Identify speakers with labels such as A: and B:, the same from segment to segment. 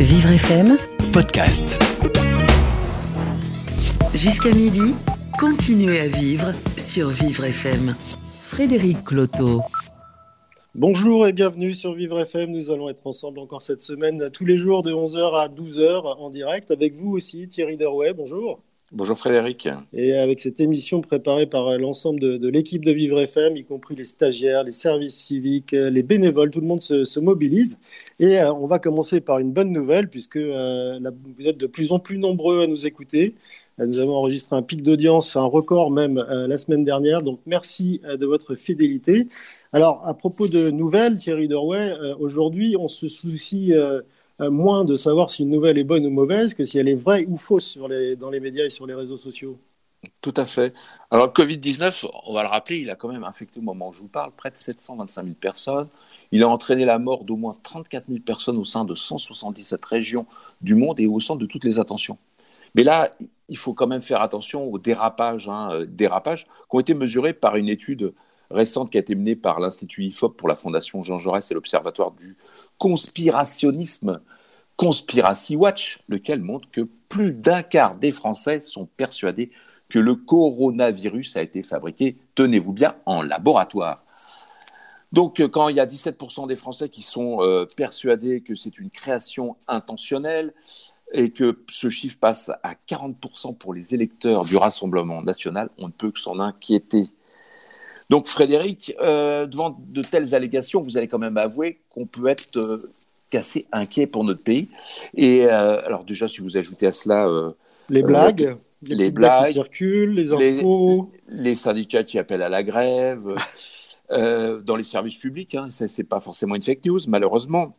A: Vivre FM
B: podcast.
A: Jusqu'à midi, continuez à vivre sur Vivre FM. Frédéric Cloteau.
C: Bonjour et bienvenue sur Vivre FM. Nous allons être ensemble encore cette semaine, tous les jours de 11h à 12h en direct. Avec vous aussi, Thierry Derouet. Bonjour.
D: Bonjour Frédéric.
C: Et avec cette émission préparée par l'ensemble de, l'équipe de Vivre FM, y compris les stagiaires, les services civiques, les bénévoles, tout le monde se, mobilise. Et euh, on va commencer par une bonne nouvelle, puisque euh, vous êtes de plus en plus nombreux à nous écouter. Euh, nous avons enregistré un pic d'audience, un record même la semaine dernière. Donc merci de votre fidélité. Alors, à propos de nouvelles, Thierry Derouet, aujourd'hui, on se soucie euh, moins de savoir si une nouvelle est bonne ou mauvaise que si elle est vraie ou fausse dans les médias et sur les réseaux sociaux.
D: Tout à fait. Alors, le Covid-19, on va le rappeler, il a quand même infecté au moment où je vous parle près de 725 000 personnes. Il a entraîné la mort d'au moins 34 000 personnes au sein de 177 régions du monde et au centre de toutes les attentions. Mais là, il faut quand même faire attention aux dérapages, hein, euh, dérapages qui ont été mesurés par une étude récente qui a été menée par l'Institut IFOP pour la Fondation Jean Jaurès et l'Observatoire du conspirationnisme Conspiracy Watch, lequel montre que plus d'un quart des Français sont persuadés que le coronavirus a été fabriqué, tenez-vous bien, en laboratoire. Donc, euh, quand il y a 17% des Français qui sont euh, persuadés que c'est une création intentionnelle et que ce chiffre passe à 40% pour les électeurs du Rassemblement national, on ne peut que s'en inquiéter. Donc, Frédéric, euh, devant de telles allégations, vous allez quand même avouer qu'on peut être assez inquiet pour notre pays. Et euh, alors déjà, si vous ajoutez à cela...
C: Euh, les blagues
D: les, blagues,
C: qui circulent, les infos...
D: Les, syndicats qui appellent à la grève, euh, dans les services publics, hein, ce n'est pas forcément une fake news, malheureusement.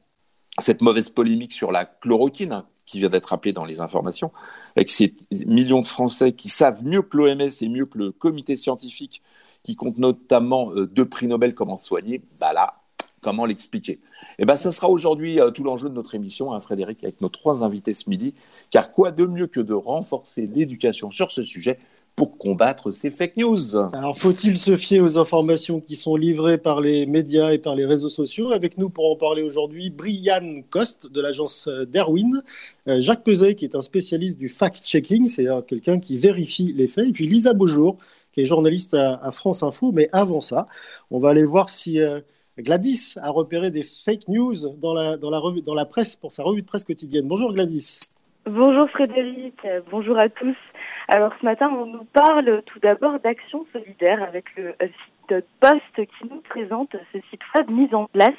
D: Cette mauvaise polémique sur la chloroquine, hein, qui vient d'être rappelée dans les informations, avec ces millions de Français qui savent mieux que l'OMS et mieux que le comité scientifique, qui compte notamment deux prix Nobel comment se soigner, bah là, Comment l'expliquer? Eh bien, ça sera aujourd'hui euh, tout l'enjeu de notre émission, hein, Frédéric, avec nos trois invités ce midi. Car quoi de mieux que de renforcer l'éducation sur ce sujet pour combattre ces fake news?
C: Alors, faut-il se fier aux informations qui sont livrées par les médias et par les réseaux sociaux? Avec nous pour en parler aujourd'hui, Brian Coste de l'agence euh, Derwin, euh, Jacques Peset qui est un spécialiste du fact-checking, c'est quelqu'un qui vérifie les faits, et puis Lisa Beaujour journaliste à, France Info. Mais avant ça, on va aller voir si... Gladys a repéré des fake news dans la, dans la, revue, dans la presse pour sa revue de presse quotidienne. Bonjour Gladys.
E: Bonjour Frédéric, bonjour à tous. Alors ce matin, on nous parle tout d'abord d'Action Solidaire avec le site Post qui nous présente ce site web mis en place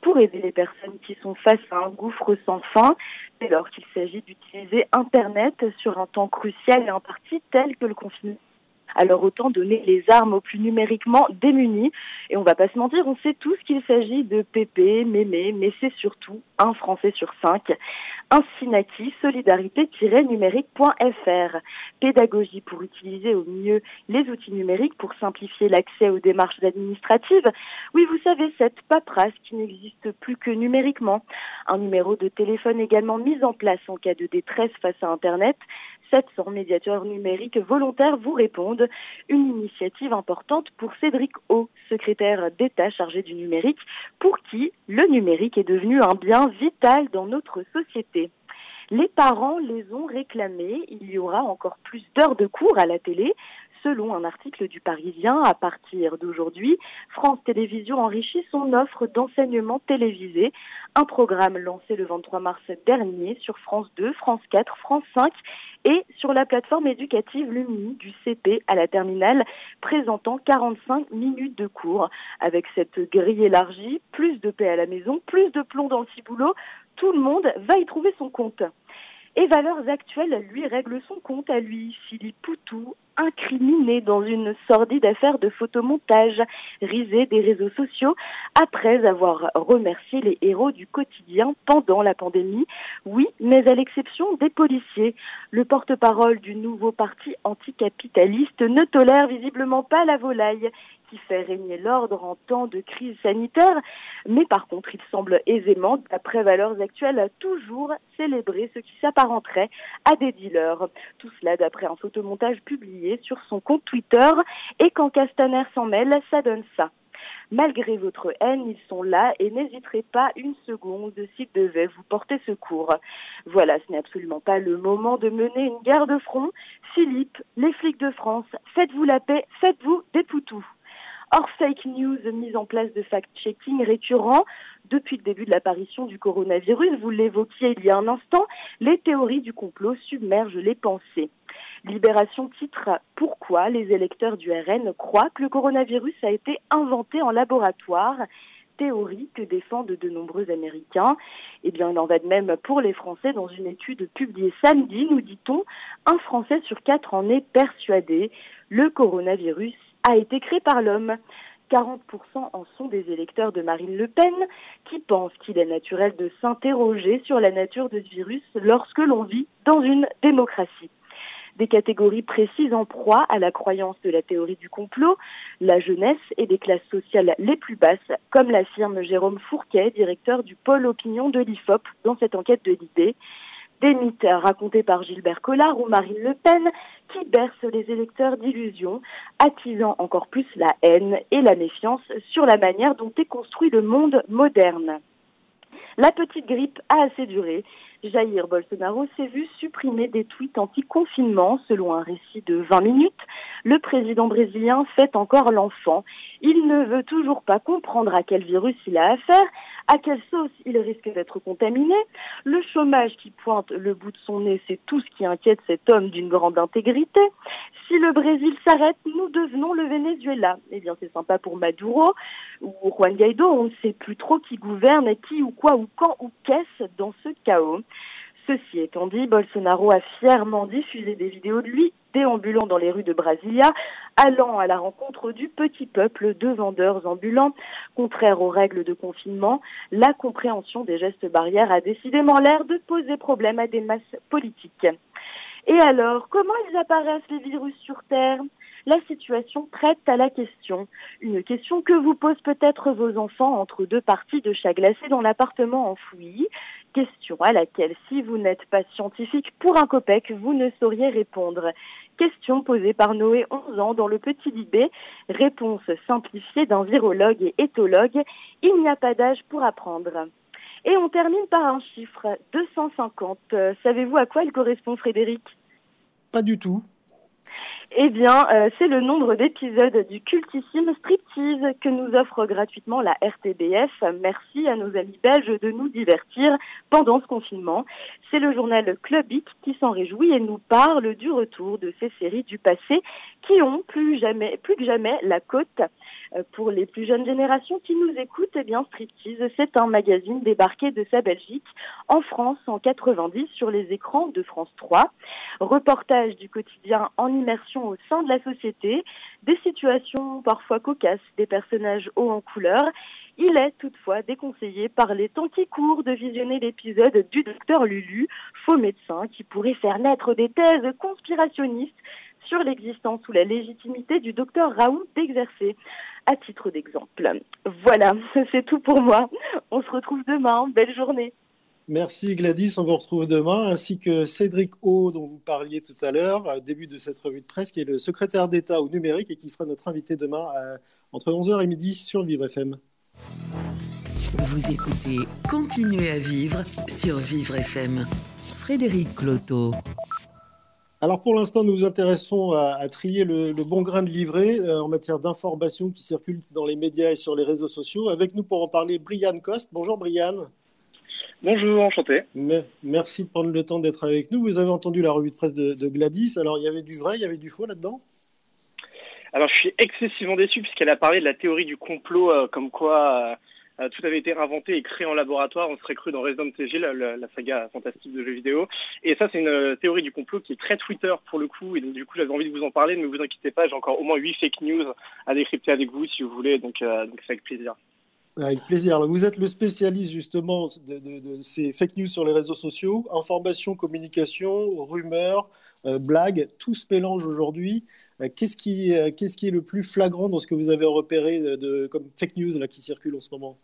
E: pour aider les personnes qui sont face à un gouffre sans fin dès lors qu'il s'agit d'utiliser Internet sur un temps crucial et imparti tel que le confinement alors autant donner les armes aux plus numériquement démunis. Et on va pas se mentir, on sait tous qu'il s'agit de Pépé, Mémé, mais c'est surtout un Français sur cinq. Un Sinaki, solidarité-numérique.fr. Pédagogie pour utiliser au mieux les outils numériques pour simplifier l'accès aux démarches administratives. Oui, vous savez, cette paperasse qui n'existe plus que numériquement. Un numéro de téléphone également mis en place en cas de détresse face à Internet. 700 médiateurs numériques volontaires vous répondent. Une initiative importante pour Cédric O, secrétaire d'État chargé du numérique, pour qui le numérique est devenu un bien vital dans notre société. Les parents les ont réclamés. Il y aura encore plus d'heures de cours à la télé. Selon un article du Parisien, à partir d'aujourd'hui, France Télévisions enrichit son offre d'enseignement télévisé. Un programme lancé le 23 mars dernier sur France 2, France 4, France 5 et sur la plateforme éducative Lumini du CP à la terminale présentant 45 minutes de cours. Avec cette grille élargie, plus de paix à la maison, plus de plomb dans le ciboulot, tout le monde va y trouver son compte. Et Valeurs Actuelles, lui, règle son compte à lui. Philippe Poutou, incriminé dans une sordide affaire de photomontage risé des réseaux sociaux après avoir remercié les héros du quotidien pendant la pandémie. Oui, mais à l'exception des policiers. Le porte-parole du nouveau parti anticapitaliste ne tolère visiblement pas la volaille fait régner l'ordre en temps de crise sanitaire, mais par contre, il semble aisément, d'après valeurs actuelles, toujours célébrer ce qui s'apparenterait à des dealers. Tout cela d'après un photomontage publié sur son compte Twitter, et quand Castaner s'en mêle, ça donne ça. Malgré votre haine, ils sont là et n'hésiterez pas une seconde s'ils devaient vous porter secours. Voilà, ce n'est absolument pas le moment de mener une guerre de front. Philippe, les flics de France, faites-vous la paix, faites-vous des poutous. Hors fake news, mise en place de fact-checking récurrent, depuis le début de l'apparition du coronavirus, vous l'évoquiez il y a un instant, les théories du complot submergent les pensées. Libération titre Pourquoi les électeurs du RN croient que le coronavirus a été inventé en laboratoire? Théorie que défendent de nombreux Américains. Eh bien, il en va de même pour les Français. Dans une étude publiée samedi, nous dit-on, un Français sur quatre en est persuadé. Le coronavirus a été créé par l'homme. 40% en sont des électeurs de Marine Le Pen qui pensent qu'il est naturel de s'interroger sur la nature de ce virus lorsque l'on vit dans une démocratie. Des catégories précises en proie à la croyance de la théorie du complot, la jeunesse et des classes sociales les plus basses, comme l'affirme Jérôme Fourquet, directeur du pôle opinion de l'IFOP dans cette enquête de l'idée des mythes racontés par Gilbert Collard ou Marine Le Pen qui bercent les électeurs d'illusions, attisant encore plus la haine et la méfiance sur la manière dont est construit le monde moderne. La petite grippe a assez duré. Jair Bolsonaro s'est vu supprimer des tweets anti-confinement selon un récit de 20 minutes. Le président brésilien fait encore l'enfant. Il ne veut toujours pas comprendre à quel virus il a affaire à quelle sauce il risque d'être contaminé. Le chômage qui pointe le bout de son nez, c'est tout ce qui inquiète cet homme d'une grande intégrité. Si le Brésil s'arrête, nous devenons le Venezuela. Eh bien, c'est sympa pour Maduro ou Juan Guaido. On ne sait plus trop qui gouverne, qui ou quoi ou quand ou qu'est-ce dans ce chaos. Ceci étant dit, Bolsonaro a fièrement diffusé des vidéos de lui déambulant dans les rues de Brasilia, allant à la rencontre du petit peuple de vendeurs ambulants. Contraire aux règles de confinement, la compréhension des gestes barrières a décidément l'air de poser problème à des masses politiques. Et alors, comment ils apparaissent les virus sur Terre? La situation prête à la question. Une question que vous posent peut-être vos enfants entre deux parties de chat glacé dans l'appartement enfoui. Question à laquelle, si vous n'êtes pas scientifique pour un copec, vous ne sauriez répondre. Question posée par Noé, 11 ans, dans le Petit Libé. Réponse simplifiée d'un virologue et éthologue. Il n'y a pas d'âge pour apprendre. Et on termine par un chiffre, 250. Savez-vous à quoi il correspond, Frédéric?
C: Pas du tout.
E: Eh bien, euh, c'est le nombre d'épisodes du cultissime Striptease que nous offre gratuitement la RTBF. Merci à nos amis belges de nous divertir pendant ce confinement. C'est le journal Clubic qui s'en réjouit et nous parle du retour de ces séries du passé qui ont plus jamais, plus que jamais la côte. Euh, pour les plus jeunes générations qui nous écoutent, eh bien, Striptease, c'est un magazine débarqué de sa Belgique en France en 90 sur les écrans de France 3. Reportage du quotidien en immersion au sein de la société, des situations parfois cocasses, des personnages hauts en couleur. Il est toutefois déconseillé par les temps qui courent de visionner l'épisode du docteur Lulu, faux médecin qui pourrait faire naître des thèses conspirationnistes sur l'existence ou la légitimité du docteur Raoult d'exercer, à titre d'exemple. Voilà, c'est tout pour moi. On se retrouve demain. Belle journée.
C: Merci Gladys, on vous retrouve demain, ainsi que Cédric O, dont vous parliez tout à l'heure, au début de cette revue de presse, qui est le secrétaire d'État au numérique et qui sera notre invité demain entre 11h et midi sur Vivre FM.
A: Vous écoutez Continuez à vivre sur Vivre FM. Frédéric Cloteau.
C: Alors pour l'instant, nous nous intéressons à, trier le, bon grain de livret euh, en matière d'informations qui circulent dans les médias et sur les réseaux sociaux. Avec nous pour en parler, Brian Coste. Bonjour Brian.
B: Bonjour, enchanté.
C: merci de prendre le temps d'être avec nous. Vous avez entendu la revue de presse de, Gladys. Alors il y avait du vrai, il y avait du faux là-dedans?
B: Alors je suis excessivement déçu puisqu'elle a parlé de la théorie du complot euh, comme quoi... Euh, euh, tout avait été inventé et créé en laboratoire. On serait cru dans Resident Evil, la, la, saga fantastique de jeux vidéo. Et ça, c'est une euh, théorie du complot qui est très Twitter pour le coup. Et donc, du coup, j'avais envie de vous en parler. Ne vous inquiétez pas, j'ai encore au moins 8 fake news à décrypter avec vous si vous voulez. Donc, donc c'est avec plaisir.
C: Avec plaisir. vous êtes le spécialiste justement de, ces fake news sur les réseaux sociaux. Information, communication, rumeurs, blagues, tout se mélange aujourd'hui. qu'est-ce, qui, qu'est-ce qui est le plus flagrant dans ce que vous avez repéré de, comme fake news qui circule en ce moment?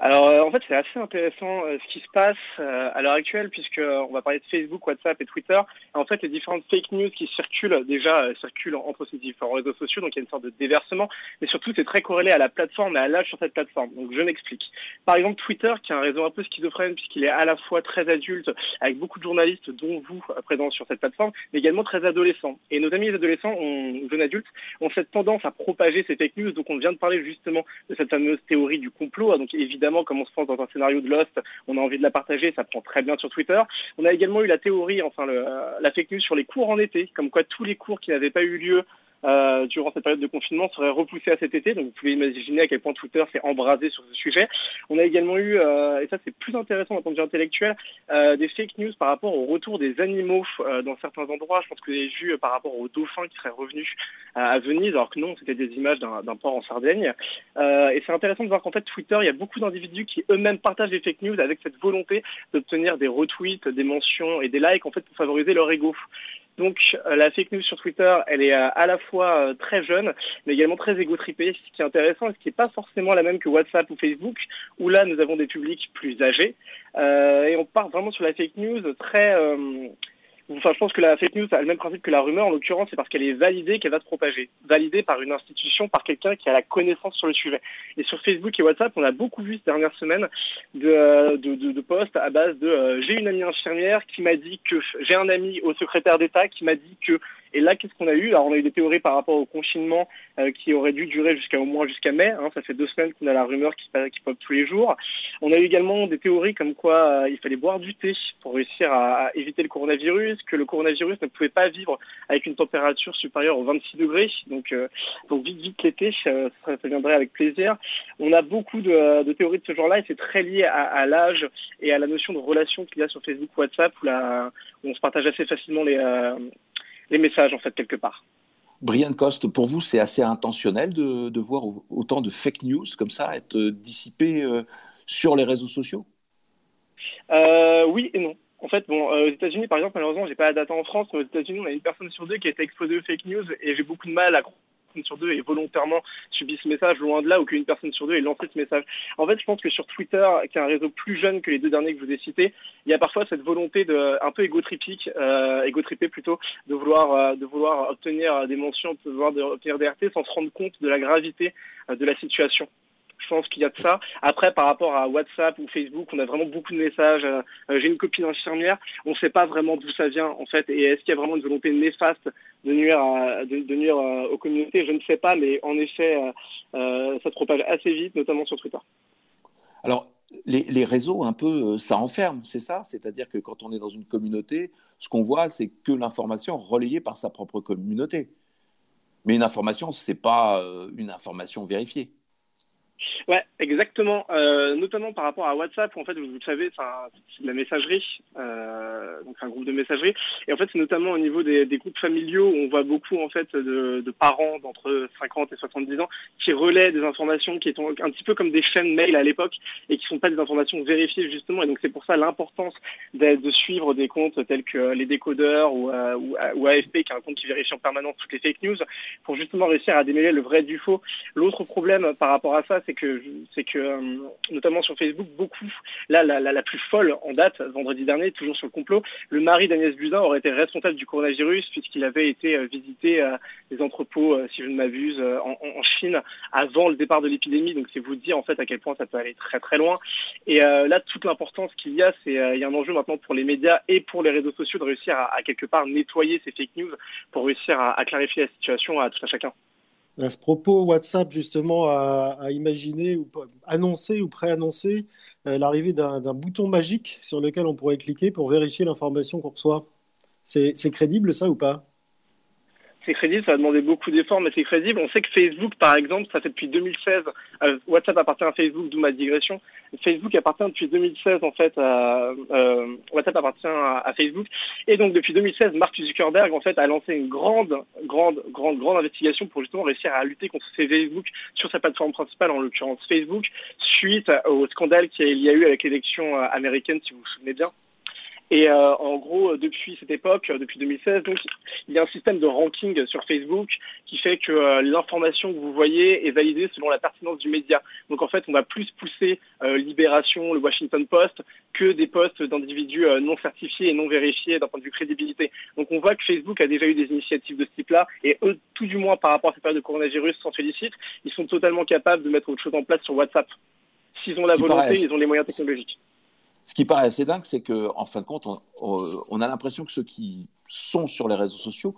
B: Alors euh, en fait c'est assez intéressant euh, ce qui se passe euh, à l'heure actuelle puisque on va parler de Facebook, WhatsApp et Twitter. En fait les différentes fake news qui circulent déjà circulent entre ces différents réseaux sociaux donc il y a une sorte de déversement mais surtout c'est très corrélé à la plateforme et à l'âge sur cette plateforme. Donc je m'explique. Par exemple Twitter qui est un réseau un peu schizophrène puisqu'il est à la fois très adulte avec beaucoup de journalistes dont vous présents sur cette plateforme mais également très adolescent. Et nos amis les adolescents, on, jeunes adultes, ont cette tendance à propager ces fake news donc on vient de parler justement de cette fameuse théorie du complot donc évidemment évidemment, comme on se pense dans un scénario de Lost, on a envie de la partager, ça prend très bien sur Twitter. On a également eu la théorie, enfin le, la fake news sur les cours en été, comme quoi tous les cours qui n'avaient pas eu lieu euh, durant cette période de confinement serait repoussé à cet été. Donc vous pouvez imaginer à quel point Twitter s'est embrasé sur ce sujet. On a également eu, euh, et ça c'est plus intéressant d'un point de vue intellectuel, euh, des fake news par rapport au retour des animaux dans certains endroits. Je pense que vous avez vu par rapport aux dauphins qui seraient revenus à Venise, alors que non, c'était des images d'un port en Sardaigne. et c'est intéressant de voir qu'en fait Twitter, il y a beaucoup d'individus qui eux-mêmes partagent des fake news avec cette volonté d'obtenir des retweets, des mentions et des likes en fait pour favoriser leur ego. Donc euh, la fake news sur Twitter, elle est euh, à la fois euh, très jeune, mais également très égotripée, ce qui est intéressant et ce qui n'est pas forcément la même que WhatsApp ou Facebook, où là nous avons des publics plus âgés. et on part vraiment sur la fake news très Enfin, je pense que la fake news a le même principe que la rumeur. En l'occurrence, c'est parce qu'elle est validée qu'elle va se propager. Validée par une institution, par quelqu'un qui a la connaissance sur le sujet. Et sur Facebook et WhatsApp, on a beaucoup vu ces dernières semaines de, euh, de, de, de posts à base de euh, j'ai une amie infirmière qui m'a dit que j'ai un ami au secrétaire d'État qui m'a dit que et là, qu'est-ce qu'on a eu? Alors, on a eu des théories par rapport au confinement euh, qui aurait dû durer jusqu'à au moins jusqu'à mai. Hein. Ça fait deux semaines qu'on a la rumeur qui, qui pop tous les jours. On a eu également des théories comme quoi euh, il fallait boire du thé pour réussir à, éviter le coronavirus, que le coronavirus ne pouvait pas vivre avec une température supérieure aux 26 degrés. Donc, euh, donc vite, vite l'été, ça, viendrait avec plaisir. On a beaucoup de, théories de ce genre-là et c'est très lié à, l'âge et à la notion de relation qu'il y a sur Facebook, WhatsApp, où on se partage assez facilement les, les messages, en fait, quelque part.
D: Brian Coste, pour vous, c'est assez intentionnel de, de, voir autant de fake news comme ça être dissipées euh, sur les réseaux sociaux?
B: Euh, Oui et non. En fait, bon, euh, aux États-Unis, par exemple, malheureusement, j'ai pas la date en France, mais aux États-Unis, on a une personne sur deux qui a été exposée aux fake news et j'ai beaucoup de mal à sur deux ait volontairement subi ce message, loin de là, ou qu'une personne sur deux ait lancé ce message. En fait, je pense que sur Twitter, qui est un réseau plus jeune que les deux derniers que je vous ai cités, il y a parfois cette volonté de, un peu égotripique, euh, égotripée plutôt, de vouloir, euh, de vouloir obtenir des mentions, de vouloir obtenir des RT sans se rendre compte de la gravité euh, de la situation. Je pense qu'il y a de ça. Après, par rapport à WhatsApp ou Facebook, on a vraiment beaucoup de messages. Euh, euh, j'ai une copine infirmière. On ne sait pas vraiment d'où ça vient, en fait. Et est-ce qu'il y a vraiment une volonté néfaste de nuire, de, de nuire euh, aux communautés? Je ne sais pas, mais en effet, ça se propage assez vite, notamment sur Twitter.
D: Alors, les, les réseaux, un peu, ça enferme, c'est ça? C'est-à-dire que quand on est dans une communauté, ce qu'on voit, c'est que l'information relayée par sa propre communauté. Mais une information, ce n'est pas une information vérifiée.
B: Ouais, exactement. Euh, notamment par rapport à WhatsApp, où, en fait, vous, le savez, c'est la messagerie, euh, donc un groupe de messagerie. Et en fait, c'est notamment au niveau des, groupes familiaux où on voit beaucoup en fait de, parents d'entre 50 et 70 ans qui relaient des informations qui sont un petit peu comme des chaînes mail à l'époque et qui sont pas des informations vérifiées justement. Et donc c'est pour ça l'importance de, de, suivre des comptes tels que les décodeurs ou, euh, ou, ou, AFP, qui est un compte qui vérifie en permanence toutes les fake news, pour justement réussir à démêler le vrai du faux. L'autre problème par rapport à ça, c'est que c'est que euh, notamment sur Facebook, beaucoup, là la, plus folle en date, vendredi dernier, toujours sur le complot, le mari d'Agnès Buzyn aurait été responsable du coronavirus puisqu'il avait été euh, visiter euh, des entrepôts, si je ne m'abuse, en, Chine avant le départ de l'épidémie. Donc c'est vous dire en fait à quel point ça peut aller très très loin. Et là, toute l'importance qu'il y a, c'est il y a un enjeu maintenant pour les médias et pour les réseaux sociaux de réussir à, quelque part nettoyer ces fake news pour réussir à, à clarifier la situation à tout à chacun.
C: À ce propos, WhatsApp justement a, imaginé ou annoncé ou préannoncé euh, l'arrivée d'un bouton magique sur lequel on pourrait cliquer pour vérifier l'information qu'on reçoit. C'est crédible ça ou pas?
B: C'est crédible, ça a demandé beaucoup d'efforts, mais c'est crédible. On sait que Facebook, par exemple, ça fait depuis 2016, euh, WhatsApp appartient à Facebook, d'où ma digression. Facebook appartient depuis 2016, en fait, à, euh, WhatsApp appartient à, à, Facebook. Et donc, depuis 2016, Mark Zuckerberg, en fait, a lancé une grande, grande, grande, grande investigation pour justement réussir à lutter contre Facebook sur sa plateforme principale, en l'occurrence Facebook, suite au scandale qu'il y a eu avec l'élection euh, américaine, si vous vous souvenez bien. Et euh, en gros, depuis cette époque, depuis 2016, donc il y a un système de ranking sur Facebook qui fait que l'information que vous voyez est validée selon la pertinence du média. Donc en fait, on va plus pousser Libération, le Washington Post que des posts d'individus non certifiés et non vérifiés d'un point de vue crédibilité. Donc on voit que Facebook a déjà eu des initiatives de ce type-là et eux, tout du moins par rapport à cette période de coronavirus, s'en félicitent. Ils sont totalement capables de mettre autre chose en place sur WhatsApp. S'ils ont la volonté, ils ont les moyens technologiques.
D: Ce qui paraît assez dingue, c'est qu'en fin de compte, on, a l'impression que ceux qui sont sur les réseaux sociaux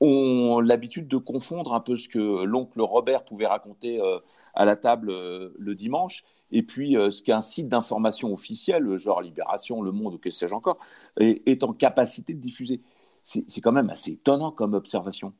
D: ont l'habitude de confondre un peu ce que l'oncle Robert pouvait raconter euh, à la table euh, le dimanche et puis euh, ce qu'un site d'information officiel, genre Libération, Le Monde ou que sais-je encore, est en capacité de diffuser. C'est quand même assez étonnant comme observation.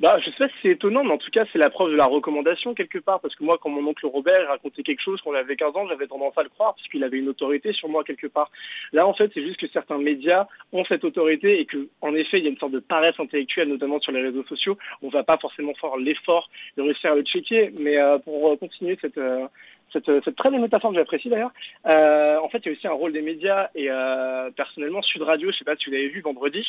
B: Bah, je sais pas si c'est étonnant, mais en tout cas, c'est la preuve de la recommandation quelque part. Parce que moi, quand mon oncle Robert racontait quelque chose quand j'avais 15 ans, j'avais tendance à le croire, puisqu'il avait une autorité sur moi quelque part. Là, en fait, c'est juste que certains médias ont cette autorité et que, en effet, il y a une sorte de paresse intellectuelle, notamment sur les réseaux sociaux. On va pas forcément faire l'effort de réussir à le checker, mais euh, pour continuer cette, euh, cette, cette, très belle métaphore que j'apprécie d'ailleurs. Euh, en fait, il y a aussi un rôle des médias et euh, personnellement, Sud Radio, je sais pas si vous avez vu vendredi,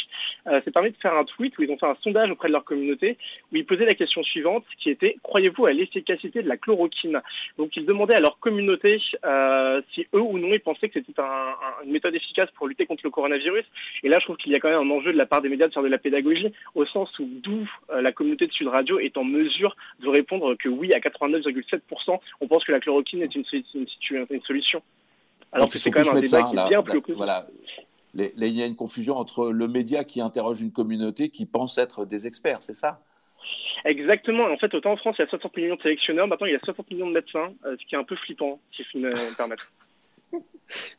B: euh, s'est permis de faire un tweet où ils ont fait un sondage auprès de leur communauté où ils posaient la question suivante qui était croyez-vous à l'efficacité de la chloroquine? Donc ils demandaient à leur communauté euh, si eux ou non ils pensaient que c'était un, une méthode efficace pour lutter contre le coronavirus. Et là, je trouve qu'il y a quand même un enjeu de la part des médias de faire de la pédagogie au sens où d'où euh, la communauté de Sud Radio est en mesure de répondre que oui à 89,7%, on pense que la chloroquine est une, une, solution.
D: Alors que c'est quand même un débat qui est bien plus Voilà. il y a une confusion entre le média qui interroge une communauté qui pense être des experts, c'est ça?
B: Exactement. En fait, autant en France, il y a 60 millions de sélectionneurs, maintenant il y a 60 millions de médecins, euh, ce qui est un peu flippant, si je me permettre.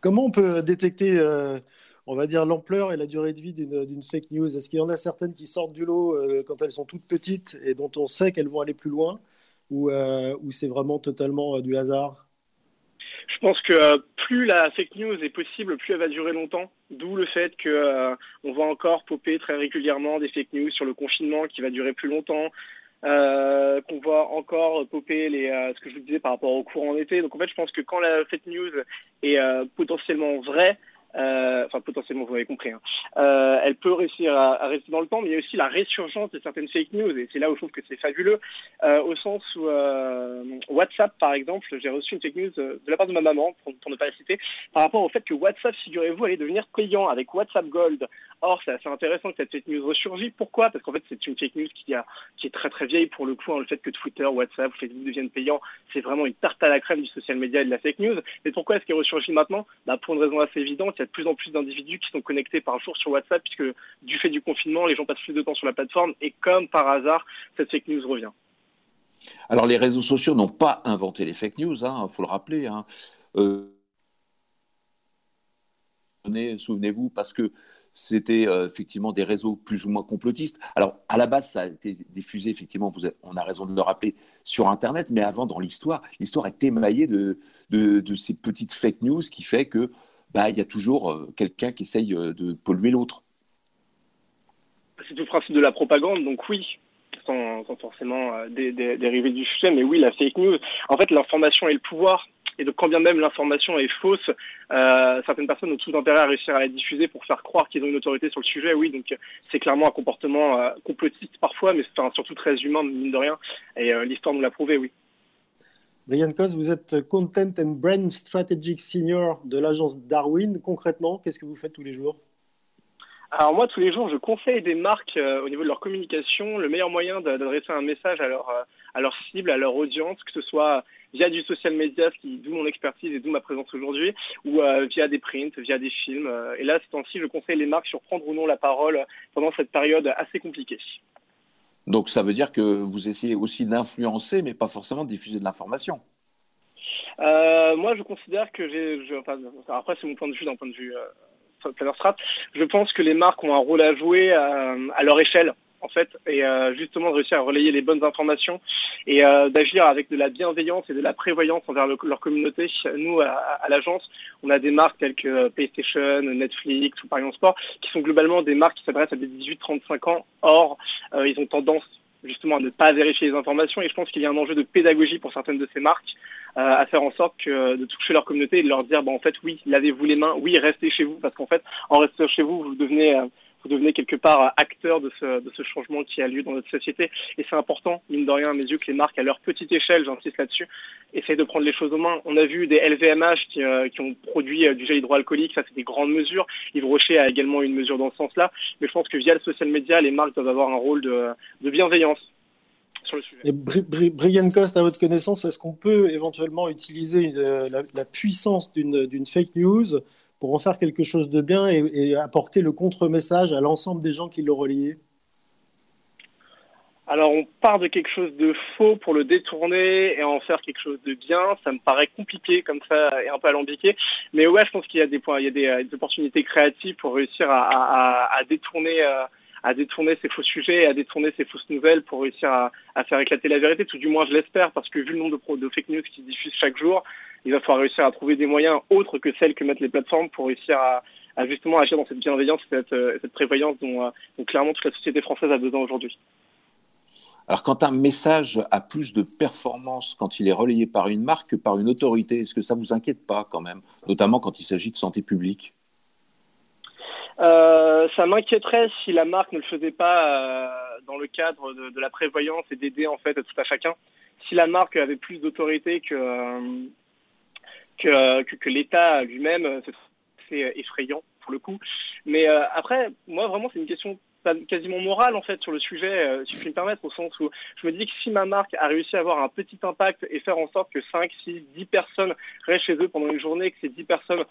C: Comment on peut détecter, euh, on va dire, l'ampleur et la durée de vie d'une fake news? Est-ce qu'il y en a certaines qui sortent du lot euh, quand elles sont toutes petites et dont on sait qu'elles vont aller plus loin? Ou, euh, c'est vraiment totalement euh, du hasard?
B: Je pense que euh, plus la fake news est possible, plus elle va durer longtemps. D'où le fait que on va encore popper très régulièrement des fake news sur le confinement qui va durer plus longtemps, qu'on va encore popper les, ce que je vous disais par rapport au courant d'été. Donc en fait, je pense que quand la fake news est potentiellement vraie, euh, enfin potentiellement vous avez compris, hein. euh, elle peut réussir à, rester dans le temps, mais il y a aussi la résurgence de certaines fake news, et c'est là où je trouve que c'est fabuleux, euh, au sens où WhatsApp, par exemple, j'ai reçu une fake news de la part de ma maman, pour, pour, ne pas la citer, par rapport au fait que WhatsApp, figurez-vous, allait devenir payant avec WhatsApp Gold. Or, c'est assez intéressant que cette fake news ressurgit. Pourquoi? Parce qu'en fait, c'est une fake news qui, a, qui est très très vieille pour le coup, hein, le fait que Twitter, WhatsApp, Facebook deviennent payants, c'est vraiment une tarte à la crème du social media et de la fake news. Mais pourquoi est-ce qu'elle ressurgit maintenant? Bah, Pour une raison assez évidente, de plus en plus d'individus qui sont connectés par jour sur WhatsApp, puisque du fait du confinement, les gens passent plus de temps sur la plateforme, et comme par hasard, cette fake news revient.
D: Alors les réseaux sociaux n'ont pas inventé les fake news, il hein, faut le rappeler. Hein. Euh, souvenez-vous, parce que c'était euh, effectivement des réseaux plus ou moins complotistes. Alors, à la base, ça a été diffusé, effectivement, on a raison de le rappeler, sur Internet, mais avant, dans l'histoire, l'histoire est émaillée de, de, ces petites fake news qui fait que bah, il y a toujours euh, quelqu'un qui essaye euh, de polluer l'autre.
B: C'est tout principe de la propagande, donc oui, sans, forcément euh, dériver du sujet, mais oui, la fake news. En fait, l'information et le pouvoir. Et donc, quand bien même l'information est fausse, certaines personnes ont tout intérêt à réussir à la diffuser pour faire croire qu'ils ont une autorité sur le sujet. Oui, donc c'est clairement un comportement complotiste parfois, mais c'est surtout très humain, mine de rien. Et l'histoire nous l'a prouvé, oui.
C: Brian Cos, vous êtes Content and Brand Strategic Senior de l'agence Darwin. Concrètement, qu'est-ce que vous faites tous les jours?
B: Alors moi, tous les jours, je conseille des marques euh, au niveau de leur communication, le meilleur moyen d'adresser un message à leur, euh, à leur cible, à leur audience, que ce soit via du social media, d'où mon expertise et d'où ma présence aujourd'hui, ou euh, via des prints, via des films. et là, ce temps-ci, je conseille les marques sur prendre ou non la parole pendant cette période assez compliquée.
D: Donc ça veut dire que vous essayez aussi d'influencer, mais pas forcément de diffuser de l'information.
B: Euh, moi, je considère que j'ai. Enfin, après, c'est mon point de vue d'un point de vue euh, strat. Je pense que les marques ont un rôle à jouer euh, à leur échelle en fait, et euh, justement de réussir à relayer les bonnes informations et euh, d'agir avec de la bienveillance et de la prévoyance envers leur communauté. Nous, à, l'agence, on a des marques telles que PlayStation, Netflix ou Paris Sport, qui sont globalement des marques qui s'adressent à des 18-35 ans. Or, euh, ils ont tendance justement à ne pas vérifier les informations et je pense qu'il y a un enjeu de pédagogie pour certaines de ces marques à faire en sorte de toucher leur communauté et de leur dire, bah, en fait, oui, lavez-vous les mains, oui, restez chez vous, parce qu'en fait, en restant chez vous, vous devenez vous devenez quelque part acteur de ce, changement qui a lieu dans notre société. Et c'est important, mine de rien, à mes yeux, que les marques, à leur petite échelle, j'insiste là-dessus, essayent de prendre les choses aux mains. On a vu des LVMH qui, euh, qui ont produit euh, du gel hydroalcoolique, ça c'est des grandes mesures. Yves Rocher a également une mesure dans ce sens-là. Mais je pense que via le social media, les marques doivent avoir un rôle de, bienveillance. Sur le sujet.
C: Et Brian Cost, à votre connaissance, est-ce qu'on peut éventuellement utiliser la, puissance d'une fake news pour en faire quelque chose de bien et, apporter le contre-message à l'ensemble des gens qui l'ont relié
B: alors on part de quelque chose de faux pour le détourner et en faire quelque chose de bien. Ça me paraît compliqué comme ça et un peu alambiqué. Mais ouais, je pense qu'il y a des points, il y a des, euh, opportunités créatives pour réussir à, détourner. Euh, à détourner ces faux sujets, à détourner ces fausses nouvelles pour réussir à, faire éclater la vérité. Tout du moins, je l'espère, parce que vu le nombre de, de fake news qui diffusent chaque jour, il va falloir réussir à trouver des moyens autres que celles que mettent les plateformes pour réussir à, justement agir dans cette bienveillance, cette, euh, cette prévoyance dont, euh, dont, clairement toute la société française a besoin aujourd'hui.
D: Alors, quand un message a plus de performance quand il est relayé par une marque que par une autorité, est-ce que ça vous inquiète pas quand même, notamment quand il s'agit de santé publique?
B: Euh, ça m'inquiéterait si la marque ne le faisait pas dans le cadre de, de la prévoyance et d'aider en fait tout à chacun. Si la marque avait plus d'autorité que, que, que, l'État lui-même, c'est effrayant pour le coup. Mais euh, après, moi vraiment, c'est une question quasiment morale en fait sur le sujet, euh, si je puis me permettre, au sens où je me dis que si ma marque a réussi à avoir un petit impact et faire en sorte que 5, 6, 10 personnes restent chez eux pendant une journée, que ces 10 personnes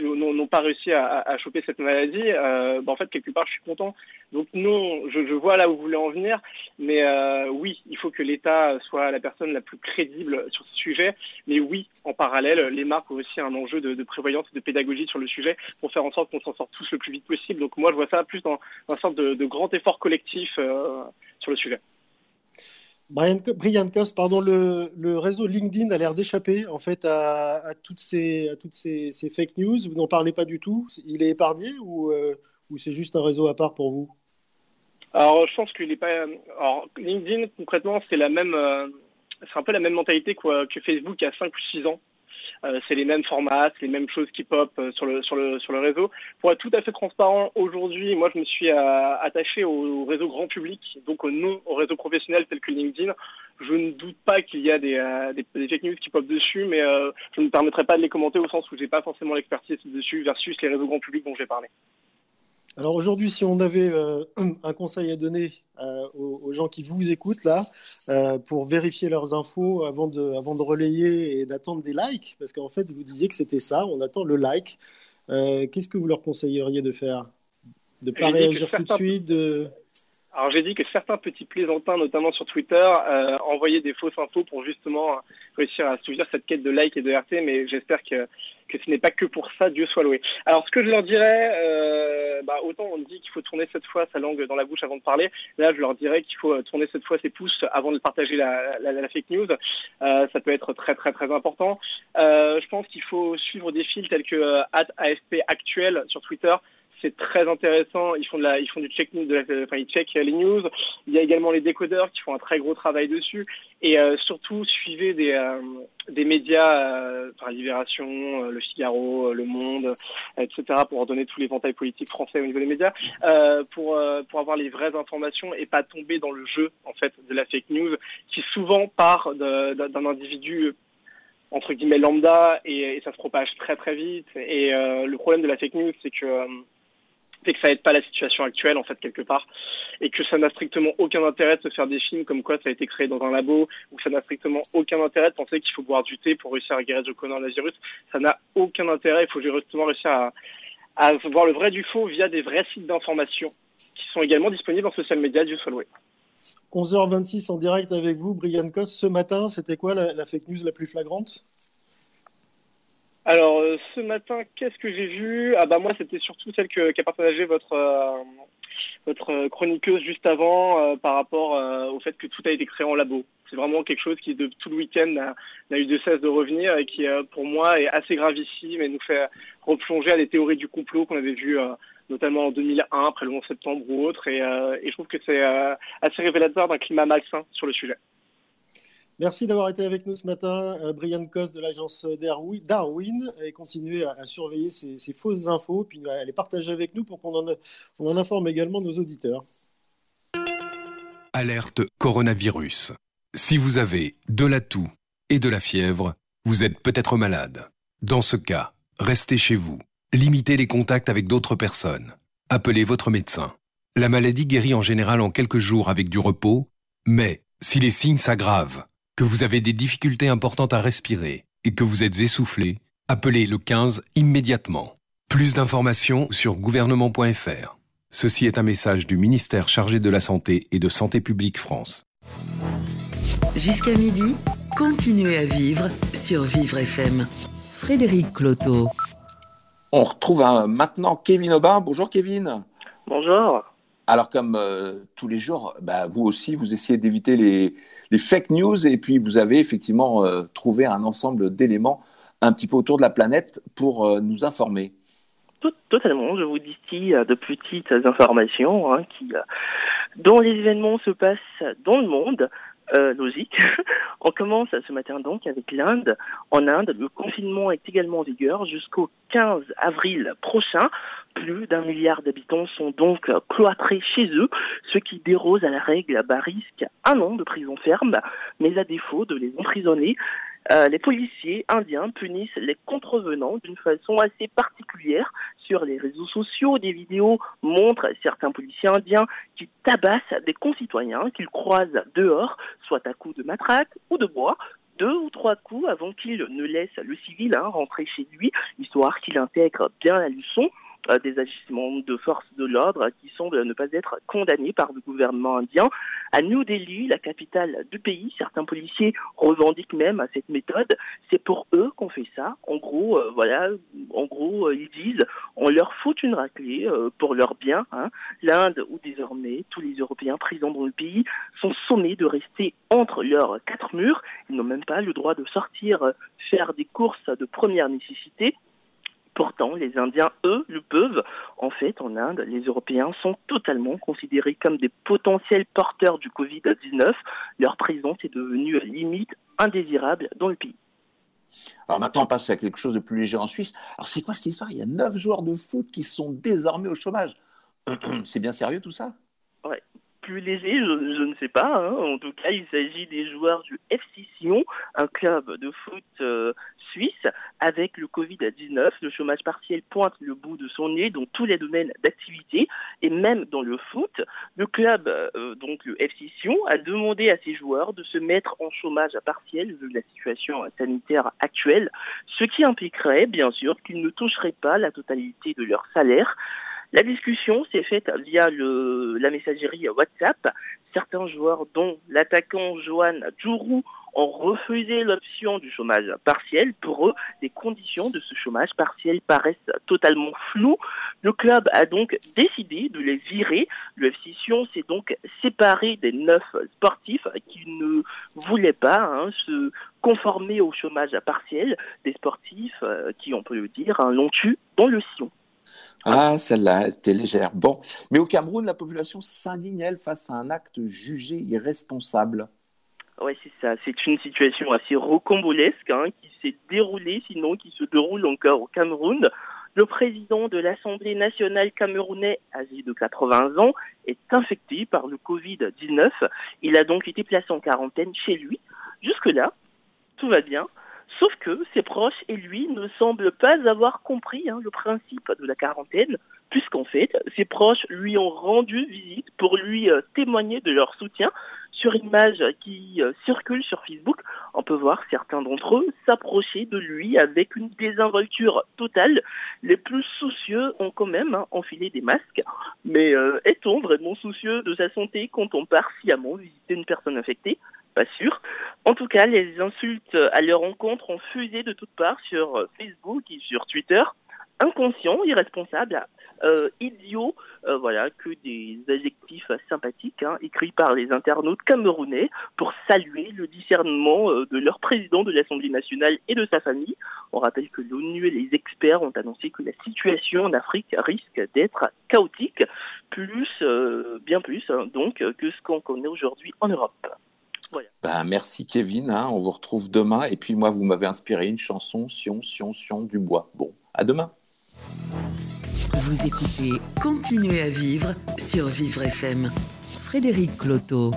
B: n'ont pas réussi à, choper cette maladie, euh, bah, en fait quelque part je suis content. Donc non, je, vois là où vous voulez en venir, mais euh, oui, il faut que l'État soit la personne la plus crédible sur ce sujet. Mais oui, en parallèle, les marques ont aussi un enjeu de, de prévoyance et de pédagogie sur le sujet pour faire en sorte qu'on s'en sorte tous le plus vite possible. Donc moi je vois ça plus dans, dans une sorte de, de grand effort collectif euh, sur le sujet.
C: Brian, Brian Cost, pardon, le, le, réseau LinkedIn a l'air d'échapper en fait à, toutes, ces, à toutes ces, fake news. Vous n'en parlez pas du tout. Il est épargné ou, euh, ou c'est juste un réseau à part pour vous?
B: Alors, je pense qu'il n'est pas. Alors, LinkedIn, concrètement, c'est la même. Euh, c'est un peu la même mentalité quoi, que Facebook il y a 5 ou 6 ans. Euh, c'est les mêmes formats, c'est les mêmes choses qui pop euh, sur le sur le sur le réseau. Pour être tout à fait transparent, aujourd'hui, moi je me suis euh, attaché au, réseau grand public, donc au au réseau professionnel tel que LinkedIn. Je ne doute pas qu'il y a des, des, fake news qui pop dessus, mais je ne me permettrai pas de les commenter au sens où j'ai pas forcément l'expertise dessus versus les réseaux grand public dont j'ai parlé.
C: Alors aujourd'hui, si on avait euh, un conseil à donner euh, aux, gens qui vous écoutent là, euh, pour vérifier leurs infos avant de, avant de relayer et d'attendre des likes, parce qu'en fait, vous disiez que c'était ça, on attend le like. Qu'est-ce que vous leur conseilleriez de faire? De ne pas réagir tout de suite de...
B: Alors j'ai dit que certains petits plaisantins, notamment sur Twitter, euh, envoyaient des fausses infos pour justement réussir à soutenir cette quête de like et de RT, mais j'espère que, que ce n'est pas que pour ça, Dieu soit loué. Alors ce que je leur dirais, euh, bah, autant on dit qu'il faut tourner cette fois sa langue dans la bouche avant de parler, là je leur dirais qu'il faut tourner cette fois ses pouces avant de partager la, la, la fake news. Euh, ça peut être très très très important. Euh, je pense qu'il faut suivre des fils tels que euh, AFP actuel sur Twitter c'est très intéressant. Ils font de la, ils font du check de la, enfin ils checkent les news. Il y a également les décodeurs qui font un très gros travail dessus. Et euh, surtout suivez des euh, des médias, euh, enfin Libération, Le Figaro, Le Monde, etc. pour donner tous les ventailles politiques français au niveau des médias, pour pour avoir les vraies informations et pas tomber dans le jeu en fait de la fake news qui souvent part d'un individu entre guillemets lambda et, ça se propage très très vite. Et le problème de la fake news, c'est que c'est que ça aide pas la situation actuelle en fait quelque part et que ça n'a strictement aucun intérêt de se faire des films comme quoi ça a été créé dans un labo ou ça n'a strictement aucun intérêt de penser qu'il faut boire du thé pour réussir à guérir du coronavirus ça n'a aucun intérêt. Il faut justement réussir à, voir le vrai du faux via des vrais sites d'information qui sont également disponibles en social media du Solway.
C: 11h26 en direct avec vous, Brian Kos. Ce matin, c'était quoi la fake news la plus flagrante?
B: Alors euh, ce matin, qu'est-ce que j'ai vu? Ah bah moi c'était surtout celle que qu'a partagé votre euh, votre chroniqueuse juste avant euh, par rapport au fait que tout a été créé en labo. C'est vraiment quelque chose qui de tout le week-end n'a eu de cesse de revenir et qui pour moi est assez gravissime et nous fait replonger à des théories du complot qu'on avait vues notamment en 2001 après le 11 septembre ou autre et, et je trouve que c'est assez révélateur d'un climat malsain sur le sujet.
C: Merci d'avoir été avec nous ce matin, euh, Brian Cos de l'agence Darwin, et continuez à, surveiller ces, fausses infos, puis à les partager avec nous pour qu'on en, en informe également nos auditeurs.
F: Alerte coronavirus. Si vous avez de la toux et de la fièvre, vous êtes peut-être malade. Dans ce cas, restez chez vous. Limitez les contacts avec d'autres personnes. Appelez votre médecin. La maladie guérit en général en quelques jours avec du repos, mais si les signes s'aggravent, que vous avez des difficultés importantes à respirer et que vous êtes essoufflé, appelez le 15 immédiatement. Plus d'informations sur gouvernement.fr. Ceci est un message du ministère chargé de la Santé et de Santé publique France.
A: Jusqu'à midi, continuez à vivre sur Vivre FM. Frédéric Cloteau.
D: On retrouve maintenant Kevin Aubin. Bonjour Kevin.
G: Bonjour.
D: Alors comme euh, tous les jours, bah, vous aussi, vous essayez d'éviter les, les fake news et puis vous avez effectivement euh, trouvé un ensemble d'éléments un petit peu autour de la planète pour euh, nous informer.
G: totalement, je vous distille de petites informations hein, qui, dont les événements se passent dans le monde. logique. On commence ce matin donc avec l'Inde. En Inde, le confinement est également en vigueur jusqu'au 15 avril prochain. Plus d'un milliard d'habitants sont donc cloîtrés chez eux, ce qui dérose à la règle bas risque un an de prison ferme, mais à défaut de les emprisonner, euh, les policiers indiens punissent les contrevenants d'une façon assez particulière. Sur les réseaux sociaux, des vidéos montrent certains policiers indiens qui tabassent des concitoyens qu'ils croisent dehors, soit à coups de matraque ou de bois, deux ou trois coups avant qu'il ne laisse le civil hein, rentrer chez lui, histoire qu'il intègre bien la leçon. Euh, des agissements de forces de l'ordre qui semblent ne pas être condamnés par le gouvernement indien. À New Delhi, la capitale du pays, certains policiers revendiquent même cette méthode. C'est pour eux qu'on fait ça. En gros, euh, voilà, en gros, euh, ils disent on leur fout une raclée pour leur bien. Hein. L'Inde, où désormais tous les Européens présents dans le pays sont sommés de rester entre leurs quatre murs. Ils n'ont même pas le droit de sortir faire des courses de première nécessité Pourtant, les Indiens, eux, le peuvent. En fait, en Inde, les Européens sont totalement considérés comme des potentiels porteurs du Covid-19. Leur présence est devenue limite indésirable dans le pays.
D: Alors maintenant, on passe à quelque chose de plus léger en Suisse. Alors c'est quoi cette histoire? Il y a neuf joueurs de foot qui sont désormais au chômage. C'est bien sérieux tout ça?
G: Ouais, plus léger, je, ne sais pas. Hein. En tout cas, il s'agit des joueurs du FC Sion, un club de foot euh, suisse. Avec le Covid-19, le chômage partiel pointe le bout de son nez dans tous les domaines d'activité et même dans le foot. Le club, euh, donc le FC Sion, a demandé à ses joueurs de se mettre en chômage partiel vu la situation sanitaire actuelle, ce qui impliquerait bien sûr qu'ils ne toucheraient pas la totalité de leur salaire. La discussion s'est faite via le, la messagerie WhatsApp. Certains joueurs, dont l'attaquant Johan Djourou, ont refusé l'option du chômage partiel. Pour eux, les conditions de ce chômage partiel paraissent totalement floues. Le club a donc décidé de les virer. Le FC Sion s'est donc séparé des neuf sportifs qui ne voulaient pas hein, se conformer au chômage partiel. Des sportifs euh, qui, on peut le dire, hein, l'ont eu dans le Sion.
D: Ah, celle-là était légère. Bon, mais au Cameroun, la population s'indigne, elle, face à un acte jugé irresponsable.
G: Oui, c'est ça. C'est une situation assez rocambolesque hein, qui s'est déroulée, sinon qui se déroule encore au Cameroun. Le président de l'Assemblée nationale camerounais, âgé de 80 ans, est infecté par le Covid-19. Il a donc été placé en quarantaine chez lui. Jusque-là, tout va bien. Sauf que ses proches et lui ne semblent pas avoir compris hein, le principe de la quarantaine, puisqu'en fait, ses proches lui ont rendu visite pour lui euh, témoigner de leur soutien. Sur une image qui euh, circule sur Facebook, on peut voir certains d'entre eux s'approcher de lui avec une désinvolture totale. Les plus soucieux ont quand même hein, enfilé des masques. Mais euh, est-on vraiment soucieux de sa santé quand on part sciemment visiter une personne infectée? Pas sûr. En tout cas, les insultes à leur encontre ont fusé de toutes parts sur euh, Facebook et sur Twitter. Inconscient, irresponsable, euh, idiot, euh, voilà, que des adjectifs sympathiques hein, écrits par les internautes camerounais pour saluer le discernement de leur président de l'Assemblée nationale et de sa famille. On rappelle que l'ONU et les experts ont annoncé que la situation en Afrique risque d'être chaotique, plus, bien plus, hein, donc, que ce qu'on connaît aujourd'hui en Europe.
D: Ben, merci Kevin, hein. on vous retrouve demain. Et puis moi, vous m'avez inspiré une chanson, Sion, Sion, Sion, du bois. Bon, à demain.
A: Vous écoutez Continuez à vivre sur Vivre FM. Frédéric Cloteau.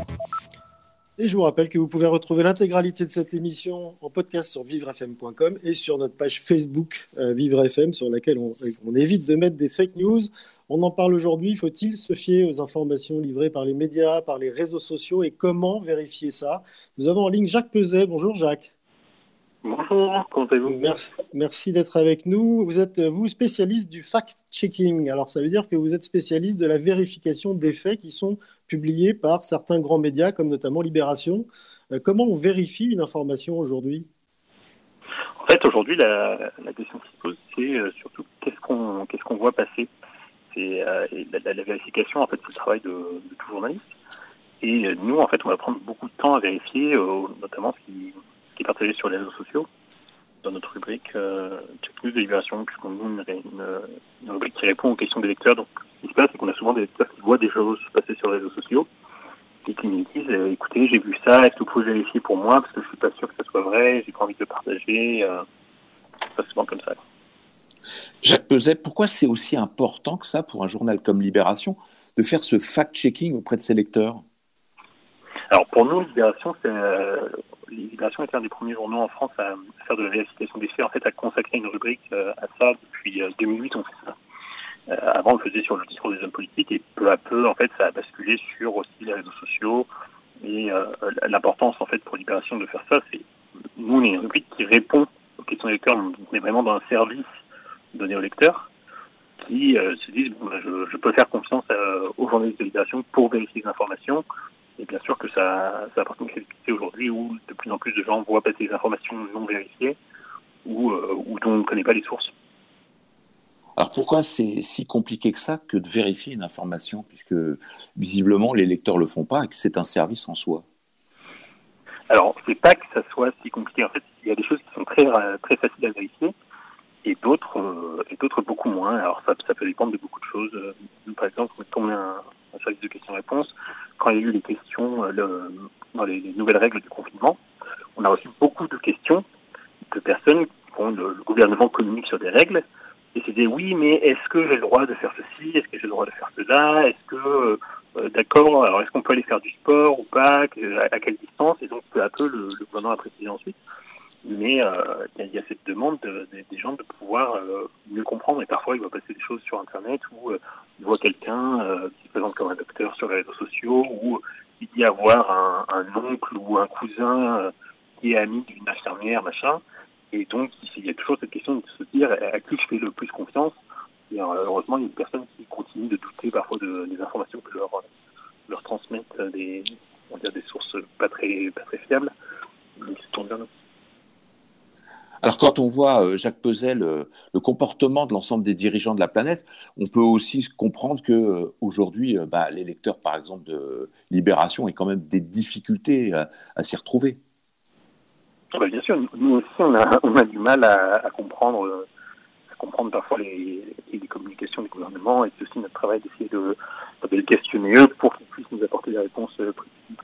C: Et je vous rappelle que vous pouvez retrouver l'intégralité de cette émission en podcast sur vivrefm.com et sur notre page Facebook euh, Vivre FM sur laquelle on, on, évite de mettre des fake news. On en parle aujourd'hui. Faut-il se fier aux informations livrées par les médias, par les réseaux sociaux et comment vérifier ça? Nous avons en ligne Jacques Peset. Bonjour Jacques.
H: Bonjour, comment allez-vous?
C: Merci, merci d'être avec nous. Vous êtes, vous, spécialiste du fact-checking. Alors, ça veut dire que vous êtes spécialiste de la vérification des faits qui sont publiés par certains grands médias, comme notamment Libération. Euh, comment on vérifie une information aujourd'hui?
H: En fait, aujourd'hui, la, la, question qui se pose, c'est euh, surtout qu'est-ce qu'on qu'est-ce qu'on voit passer? Euh, la, la, vérification, en fait, c'est le travail de, tout journaliste. Et euh, nous, en fait, on va prendre beaucoup de temps à vérifier, euh, notamment ce qui est partagé sur les réseaux sociaux dans notre rubrique Check News de Libération, puisqu'on a une, rubrique qui répond aux questions des lecteurs. Donc, ce qui se passe, c'est qu'on a souvent des lecteurs qui voient des choses se passer sur les réseaux sociaux et qui nous disent écoutez, j'ai vu ça, est-ce que vous pouvez vérifier pour moi? Parce que je suis pas sûr que ça soit vrai, j'ai pas envie de le partager. Euh, ça se souvent comme ça.
D: Jacques Peset, pourquoi c'est aussi important que ça pour un journal comme Libération de faire ce fact-checking auprès de ses lecteurs?
H: Alors, pour nous, Libération, c'est Libération est un des premiers journaux en France à, faire de la vérification des faits, en fait, à consacrer une rubrique euh, à ça depuis 2008. Euh, on fait ça. Euh, avant, on le faisait sur le discours des hommes politiques et peu à peu, en fait, ça a basculé sur aussi les réseaux sociaux. Et euh, l'importance, en fait, pour Libération de faire ça, c'est nous, on est une rubrique qui répond aux questions des lecteurs, mais vraiment dans un service donné aux lecteurs qui euh, se disent bon, je, je, peux faire confiance euh, aux journalistes de Libération pour vérifier les informations. Et bien sûr que ça, ça apporte une crédibilité aujourd'hui où de plus en plus de gens voient passer des informations non vérifiées ou, euh, ou dont on ne connaît pas les sources.
D: Alors pourquoi c'est si compliqué que ça que de vérifier une information, puisque visiblement les lecteurs le font pas et que c'est un service en soi?
H: Alors c'est pas que ça soit si compliqué. En fait, il y a des choses qui sont très très faciles à vérifier et d'autres euh, et d'autres beaucoup moins. Alors ça, ça peut dépendre de beaucoup de choses. Nous, par exemple, quand on a un, un service de questions-réponses, quand il y a eu les questions euh, dans les, les, nouvelles règles du confinement, on a reçu beaucoup de questions de personnes dont le, gouvernement communique sur des règles et c'est des oui, mais est-ce que j'ai le droit de faire ceci? Est-ce que j'ai le droit de faire cela? Est-ce que euh, d'accord Alors est-ce qu'on peut aller faire du sport ou pas? À quelle distance? Et donc peu à peu, le gouvernement a précisé ensuite mais euh, il y, a cette demande de, de, des gens de pouvoir euh, mieux comprendre. Et parfois, il va passer des choses sur Internet où euh, il voit quelqu'un euh, qui se présente comme un docteur sur les réseaux sociaux, ou il dit avoir un, un oncle ou un cousin qui est ami d'une infirmière, machin. Et donc, il y a toujours cette question de se dire à qui je fais le plus confiance. Et heureusement, il y a des personnes qui continuent de douter parfois de, des informations que leur, leur transmettent des, on va dire des sources pas très, pas très fiables. Donc, c'est bien.
D: Alors quand on voit, euh, Jacques Peset, le, le, comportement de l'ensemble des dirigeants de la planète, on peut aussi comprendre que euh, aujourd'hui, euh, bah, les lecteurs, par exemple, de Libération, aient quand même des difficultés à, s'y retrouver.
H: Ah bah bien sûr, nous aussi, on a, du mal à, comprendre, à comprendre parfois les, les, communications du gouvernement, et c'est aussi notre travail d'essayer de, de les questionner eux pour qu'ils puissent nous apporter des réponses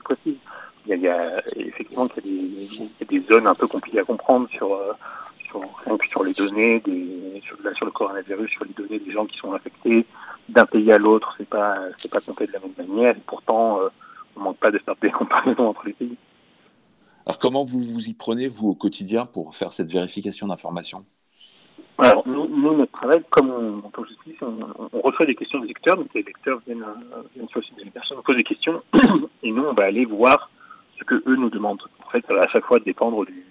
H: précises. Il y a, il y a effectivement qu'il y, y, a des zones un peu compliquées à comprendre sur, sur, sur les données, des, sur, là, sur le coronavirus, sur les données des gens qui sont infectés d'un pays à l'autre, c'est pas c'est pas compté de la même manière. Et pourtant, euh, on manque pas de faire des comparaisons entre les pays.
D: Alors comment vous vous y prenez vous au quotidien pour faire cette vérification d'informations
H: alors, nous, nous, notre travail, comme on, comme je dis, on, on, reçoit des questions des lecteurs, donc les lecteurs viennent, euh, viennent sur le site des personnes, posent des questions, et nous, on va aller voir que eux nous demandent. En fait, ça va à chaque fois dépendre du,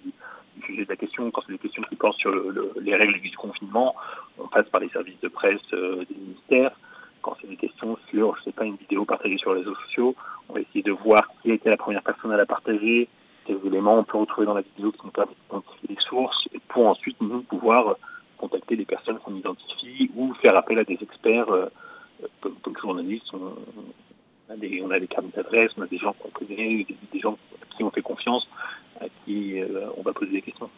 H: sujet de la question. Quand c'est des questions qui portent sur le, le, les règles du confinement, on passe par les services de presse euh, des ministères. Quand c'est des questions sur, je sais pas, une vidéo partagée sur les réseaux sociaux, on va essayer de voir qui a été la première personne à la partager, quels éléments on peut retrouver dans la vidéo qui nous permettent d'identifier les sources, pour ensuite nous pouvoir contacter des personnes qu'on identifie ou faire appel à des experts euh, comme, comme on, a des, on a des cartes d'adresse, on a des gens qu'on connaît, des, des, gens à qui on fait confiance, à qui euh, on va poser des questions.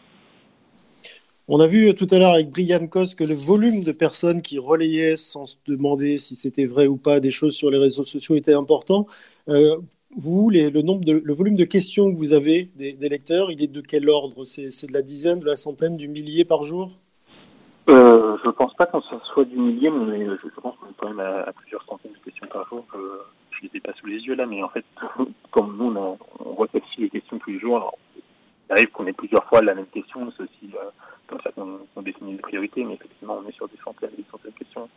C: On a vu tout à l'heure avec Brian Cos que le volume de personnes qui relayaient sans se demander si c'était vrai ou pas des choses sur les réseaux sociaux était important. Euh, vous, le, nombre de, le volume de questions que vous avez des, lecteurs, il est de quel ordre? C'est de la dizaine, de la centaine, du millier par jour?
H: Euh, Je ne pense pas qu'on soit du millier, mais je, pense qu'on est quand même à, plusieurs centaines de questions par jour. je ne les ai pas sous les yeux là, mais en fait, comme nous, on, on voit les questions tous les jours, il arrive qu'on ait plusieurs fois la même question, c'est aussi euh, comme ça qu'on définit les priorités, mais effectivement, on est sur des centaines et des centaines de questions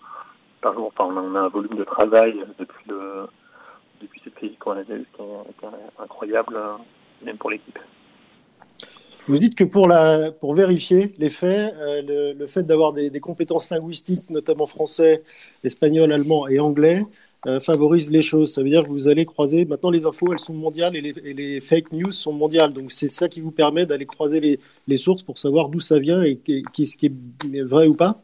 H: par jour. Enfin, on a, un volume de travail depuis, depuis cette crise coronavirus qui est, incroyable, euh, même pour l'équipe.
C: Vous dites que pour, la, pour vérifier les faits, euh, le, fait d'avoir des, compétences linguistiques, notamment français, espagnol, allemand et anglais, euh, favorise les choses. Ça veut dire que vous allez croiser. Maintenant, les infos, elles sont mondiales et les, fake news sont mondiales. Donc, c'est ça qui vous permet d'aller croiser les, sources pour savoir d'où ça vient et ce qui est vrai ou pas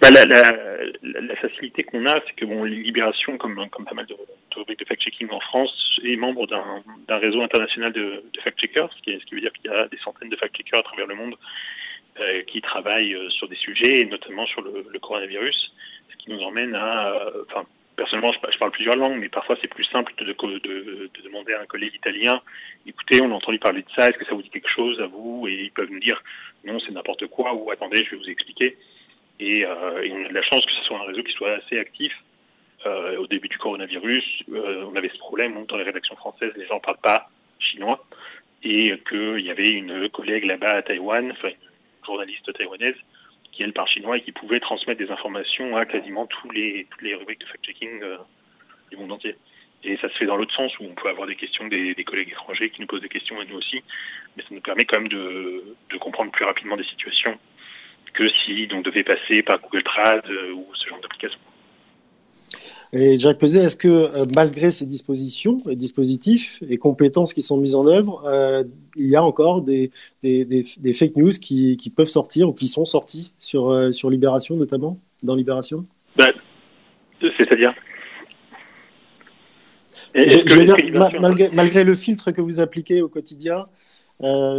H: bah, la, facilité qu'on a, c'est que bon, Libération, comme, comme pas mal de, rubriques de fact-checking en France, est membre d'un réseau international de, fact-checkers, ce, qui, veut dire qu'il y a des centaines de fact-checkers à travers le monde euh, qui travaillent euh, sur des sujets, et notamment sur le, coronavirus, ce qui nous emmène à, personnellement, je, parle plusieurs langues, mais parfois c'est plus simple de, de, demander à un collègue italien, écoutez, on a entendu parler de ça, est-ce que ça vous dit quelque chose à vous? Et ils peuvent nous dire, non, c'est n'importe quoi, ou attendez, je vais vous expliquer. Et, euh, on a de la chance que ce soit un réseau qui soit assez actif. Euh, au début du coronavirus, euh, on avait ce problème, dans les rédactions françaises, les gens ne parlent pas chinois, et qu'il y avait une collègue là-bas à Taïwan, enfin une journaliste taïwanaise, qui elle parle chinois et qui pouvait transmettre des informations à quasiment tous les, toutes les rubriques de fact-checking euh, du monde entier. Et ça se fait dans l'autre sens, où on peut avoir des questions des, collègues étrangers qui nous posent des questions à nous aussi, mais ça nous permet quand même de, de comprendre plus rapidement des situations que si on devait passer par Google Trad euh, ou ce genre d'application.
C: Et Jacques Peset, est-ce que euh, malgré ces dispositions et dispositifs et compétences qui sont mises en œuvre, euh, il y a encore des, des, des, fake news qui, qui, peuvent sortir ou qui sont sortis sur, euh, sur Libération notamment, dans Libération?
H: Bah, C'est-à-dire?
C: Malgré, malgré, le filtre que vous appliquez au quotidien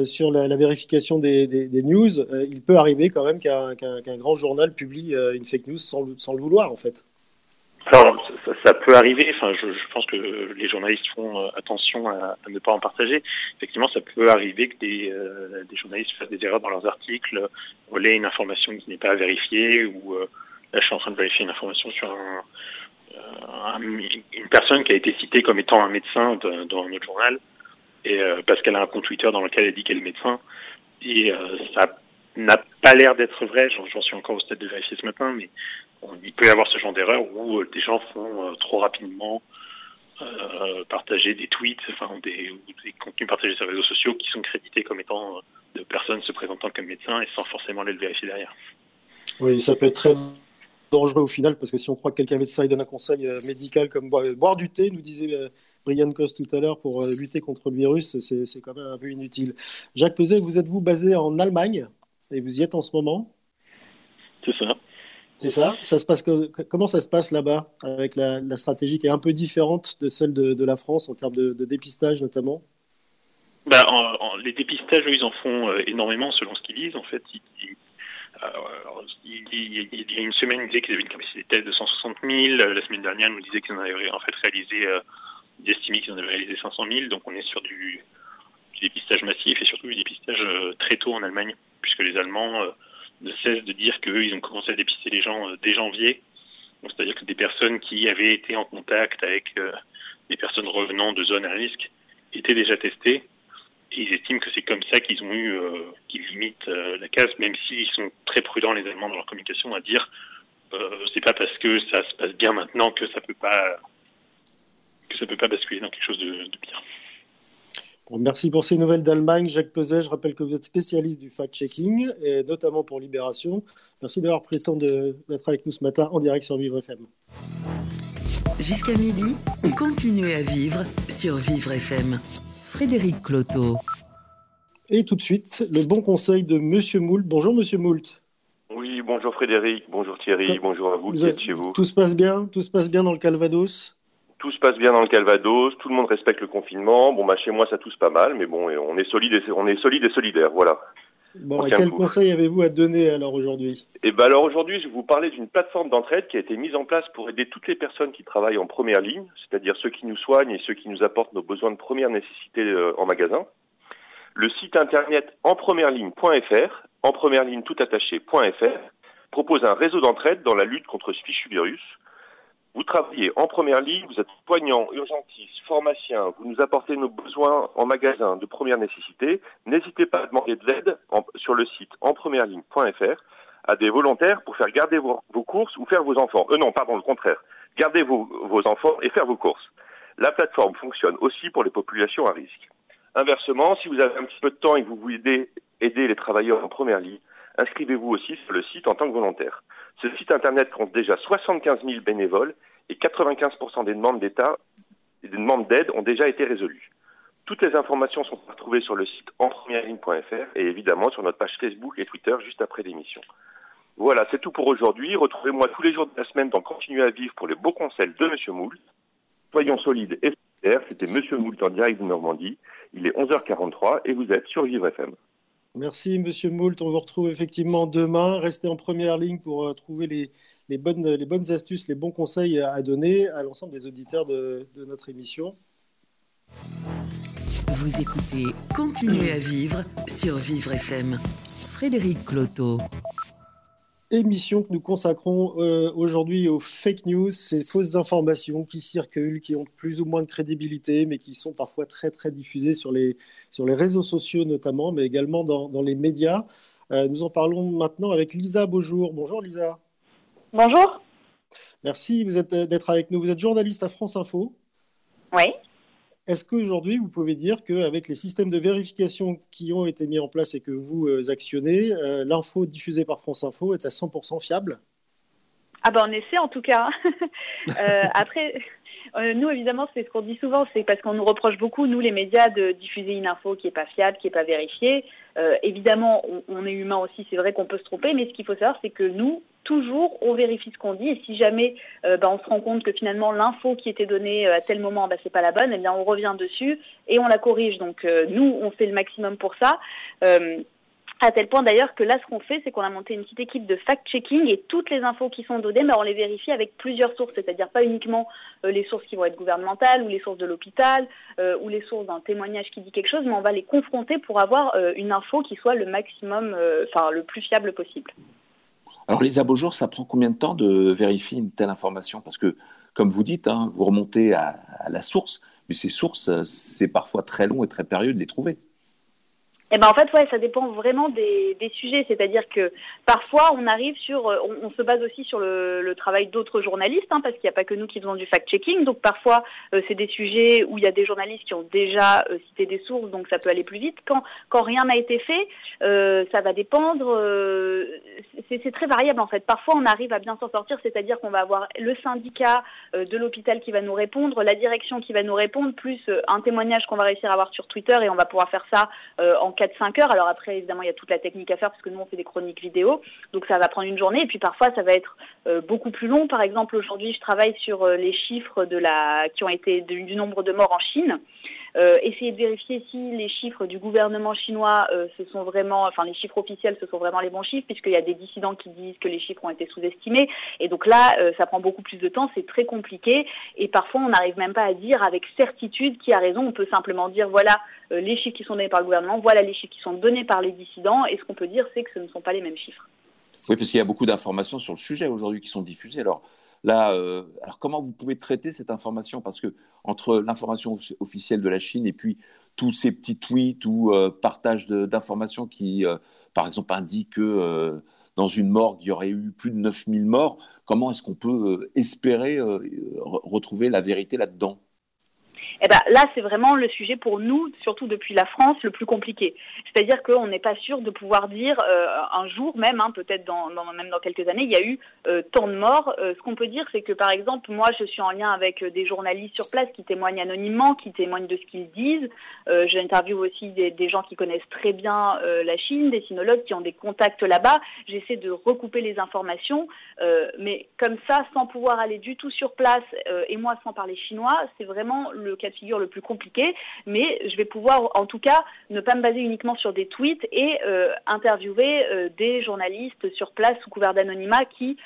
C: sur la, vérification des, news, il peut arriver quand même qu'un grand journal publie une fake news sans, sans le vouloir en fait.
H: Alors, ça, peut arriver. Enfin, je, pense que les journalistes font euh, attention à, ne pas en partager. Effectivement, ça peut arriver que des, euh, des journalistes fassent des erreurs dans leurs articles, relaient une information qui n'est pas vérifiée, ou euh, là, je suis en train de vérifier une information sur un, une personne qui a été citée comme étant un médecin dans un autre journal, et parce qu'elle a un compte Twitter dans lequel elle dit qu'elle est médecin, et ça n'a pas l'air d'être vrai. J'en suis encore au stade de vérifier ce matin, mais il peut y avoir ce genre d'erreur où euh, des gens font euh, trop rapidement euh, partager des tweets, enfin des, des, contenus partagés sur les réseaux sociaux qui sont crédités comme étant de personnes se présentant comme médecins et sans forcément les le vérifier derrière.
C: Oui, ça peut être très dangereux au final parce que si on croit que quelqu'un médecin et donne un conseil médical comme boire, du thé, nous disait Brian Cost tout à l'heure, pour lutter contre le virus, c'est quand même un peu inutile. Jacques Peset, vous êtes-vous basé en Allemagne et vous y êtes en ce moment?
H: C'est ça.
C: C'est ça? Comment ça se passe là-bas avec la, stratégie qui est un peu différente de celle de, la France en termes de, dépistage notamment?
H: Bah, Les dépistages, ils en font euh, énormément selon ce qu'ils disent. En fait, euh, il, y a une semaine, ils disaient qu'ils avaient une capacité de 160 000. La semaine dernière, ils nous disaient qu'ils en avaient réalisé, euh, ils estimaient qu'ils en avaient réalisé 500 000. Donc on est sur du dépistage massif et surtout du dépistage très tôt en Allemagne, puisque les Allemands ne cesse de dire qu'eux, ils ont commencé à dépister les gens euh, dès janvier. C'est-à-dire que des personnes qui avaient été en contact avec euh, des personnes revenant de zones à risque étaient déjà testées. Et ils estiment que c'est comme ça qu'ils ont eu, euh, qu'ils limitent la case, même s'ils sont très prudents, les Allemands, dans leur communication, à dire c'est pas parce que ça se passe bien maintenant que ça peut pas que ça peut pas basculer dans quelque chose de, de pire
C: merci pour ces nouvelles d'Allemagne. Jacques Peset, je rappelle que vous êtes spécialiste du fact-checking, et notamment pour Libération. Merci d'avoir pris le temps d'être avec nous ce matin en direct sur Vivre FM.
A: Jusqu'à midi, continuez à vivre sur Vivre FM. Frédéric Cloteau.
C: Et tout de suite, le bon conseil de Monsieur Moult. Bonjour Monsieur Moult.
I: Oui, bonjour Frédéric, bonjour Thierry, bonjour à vous, qui êtes chez vous.
C: Tout se passe bien Tout se passe bien dans le Calvados?
I: Tout se passe bien dans le Calvados, tout le monde respecte le confinement. Bon, bah chez moi ça tousse pas mal, mais bon, on est solide et on est solide et solidaire, voilà.
C: Bon, quel conseil avez-vous à donner alors aujourd'hui?
I: Eh ben alors aujourd'hui, je vais vous parler d'une plateforme d'entraide qui a été mise en place pour aider toutes les personnes qui travaillent en première ligne, c'est-à-dire ceux qui nous soignent et ceux qui nous apportent nos besoins de première nécessité euh, en magasin. Le site internet en première ligne.fr, en première ligne tout attaché.fr, propose un réseau d'entraide dans la lutte contre ce fichu virus. Vous travaillez en première ligne, vous êtes soignant, urgentiste, pharmacien, vous nous apportez nos besoins en magasin de première nécessité. N'hésitez pas à demander de l'aide sur le site enpremiereligne.fr à des volontaires pour faire garder vos, courses ou faire vos enfants. Euh non, pardon, le contraire. Gardez vos, enfants et faire vos courses. La plateforme fonctionne aussi pour les populations à risque. Inversement, si vous avez un petit peu de temps et que vous voulez aider les travailleurs en première ligne, inscrivez-vous aussi sur le site en tant que volontaire. Ce site internet compte déjà 75 000 bénévoles et 95% des demandes d'État et des demandes d'aide ont déjà été résolues. Toutes les informations sont retrouvées sur le site enpremiereligne.fr et évidemment sur notre page Facebook et Twitter juste après l'émission. Voilà, c'est tout pour aujourd'hui. Retrouvez-moi tous les jours de la semaine dans Continuer à vivre pour les beaux conseils de Monsieur Moult. Soyons solides et solidaires. C'était Monsieur Moult en direct de Normandie. Il est 11h43 et vous êtes sur Vivre FM.
C: Merci, Monsieur Moult. On vous retrouve effectivement demain. Restez en première ligne pour euh, trouver les, bonnes, les bonnes astuces, les bons conseils à donner à l'ensemble des auditeurs de, de notre émission.
A: Vous écoutez Continuez à vivre sur Vivre FM. Frédéric Cloteau
C: émission que nous consacrons euh, aujourd'hui aux fake news, ces fausses informations qui circulent, qui ont plus ou moins de crédibilité, mais qui sont parfois très très diffusées sur les, sur les réseaux sociaux notamment, mais également dans, dans les médias. Euh, nous en parlons maintenant avec Lisa Beaujour. Bonjour Lisa.
J: Bonjour.
C: Merci d'être avec nous. Vous êtes journaliste à France Info.
J: Oui.
C: Est-ce qu'aujourd'hui, vous pouvez dire qu'avec les systèmes de vérification qui ont été mis en place et que vous euh, actionnez, euh, l'info diffusée par France Info est à 100% fiable?
J: Ah ben on essaie en tout cas. Euh, après, nous évidemment, c'est ce qu'on dit souvent, c'est parce qu'on nous reproche beaucoup, nous les médias, de diffuser une info qui n'est pas fiable, qui n'est pas vérifiée. Évidemment, on, est humain aussi, c'est vrai qu'on peut se tromper, mais ce qu'il faut savoir, c'est que nous, toujours, on vérifie ce qu'on dit. Et si jamais euh, bah, on se rend compte que finalement l'info qui était donnée euh, à tel moment, bah, c'est pas la bonne, eh bien on revient dessus et on la corrige. Donc euh, nous, on fait le maximum pour ça. À tel point d'ailleurs que là, ce qu'on fait, c'est qu'on a monté une petite équipe de fact-checking et toutes les infos qui sont données, on les vérifie avec plusieurs sources, c'est-à-dire pas uniquement les sources qui vont être gouvernementales ou les sources de l'hôpital ou les sources d'un témoignage qui dit quelque chose, mais on va les confronter pour avoir une info qui soit le maximum, enfin le plus fiable possible.
D: Alors, les Beaujour, ça prend combien de temps de vérifier une telle information? Parce que, comme vous dites, hein, vous remontez à, la source, mais ces sources, c'est parfois très long et très périlleux de les trouver.
J: Eh ben en fait, ouais, ça dépend vraiment des, des sujets. C'est-à-dire que parfois, on arrive sur, euh, on, se base aussi sur le, le travail d'autres journalistes, hein, parce qu'il n'y a pas que nous qui faisons du fact-checking. Donc parfois, euh, c'est des sujets où il y a des journalistes qui ont déjà euh, cité des sources, donc ça peut aller plus vite. Quand, quand rien n'a été fait, ça va dépendre. C'est très variable en fait. Parfois, on arrive à bien s'en sortir, c'est-à-dire qu'on va avoir le syndicat de l'hôpital qui va nous répondre, la direction qui va nous répondre, plus un témoignage qu'on va réussir à avoir sur Twitter, et on va pouvoir faire ça en 4-5 heures. Alors après, évidemment, il y a toute la technique à faire parce que nous, on fait des chroniques vidéo. Donc ça va prendre une journée. Et puis parfois, ça va être euh, beaucoup plus long. Par exemple, aujourd'hui, je travaille sur euh, les chiffres de la, qui ont été du nombre de morts en Chine. Euh, essayer de vérifier si les chiffres du gouvernement chinois euh, sont vraiment, enfin les chiffres officiels, ce sont vraiment les bons chiffres, puisqu'il y a des dissidents qui disent que les chiffres ont été sous-estimés. Et donc là, euh, ça prend beaucoup plus de temps, c'est très compliqué, et parfois on n'arrive même pas à dire avec certitude qui a raison. On peut simplement dire voilà les chiffres qui sont donnés par le gouvernement, voilà les chiffres qui sont donnés par les dissidents, et ce qu'on peut dire, c'est que ce ne sont pas les mêmes chiffres.
D: Oui, parce qu'il y a beaucoup d'informations sur le sujet aujourd'hui qui sont diffusées. Alors, Là, euh, alors comment vous pouvez traiter cette information? Parce que entre l'information officielle de la Chine et puis tous ces petits tweets ou euh, partages d'informations qui, euh, par exemple, indiquent que dans une morgue, il y aurait eu plus de 9000 morts, comment est-ce qu'on peut espérer retrouver la vérité là-dedans?
J: Eh ben, là, c'est vraiment le sujet pour nous, surtout depuis la France, le plus compliqué. C'est-à-dire qu'on n'est pas sûr de pouvoir dire euh, un jour même, hein, peut-être dans, même dans quelques années, il y a eu euh, tant de morts. Euh, ce qu'on peut dire, c'est que par exemple, moi, je suis en lien avec des journalistes sur place qui témoignent anonymement, qui témoignent de ce qu'ils disent. J'interviewe aussi des, des, gens qui connaissent très bien la Chine, des sinologues qui ont des contacts là-bas. J'essaie de recouper les informations, mais comme ça, sans pouvoir aller du tout sur place, et moi sans parler chinois, c'est vraiment le cas de figure le plus compliqué, mais je vais pouvoir en tout cas ne pas me baser uniquement sur des tweets et interviewer des journalistes sur place sous couvert d'anonymat qui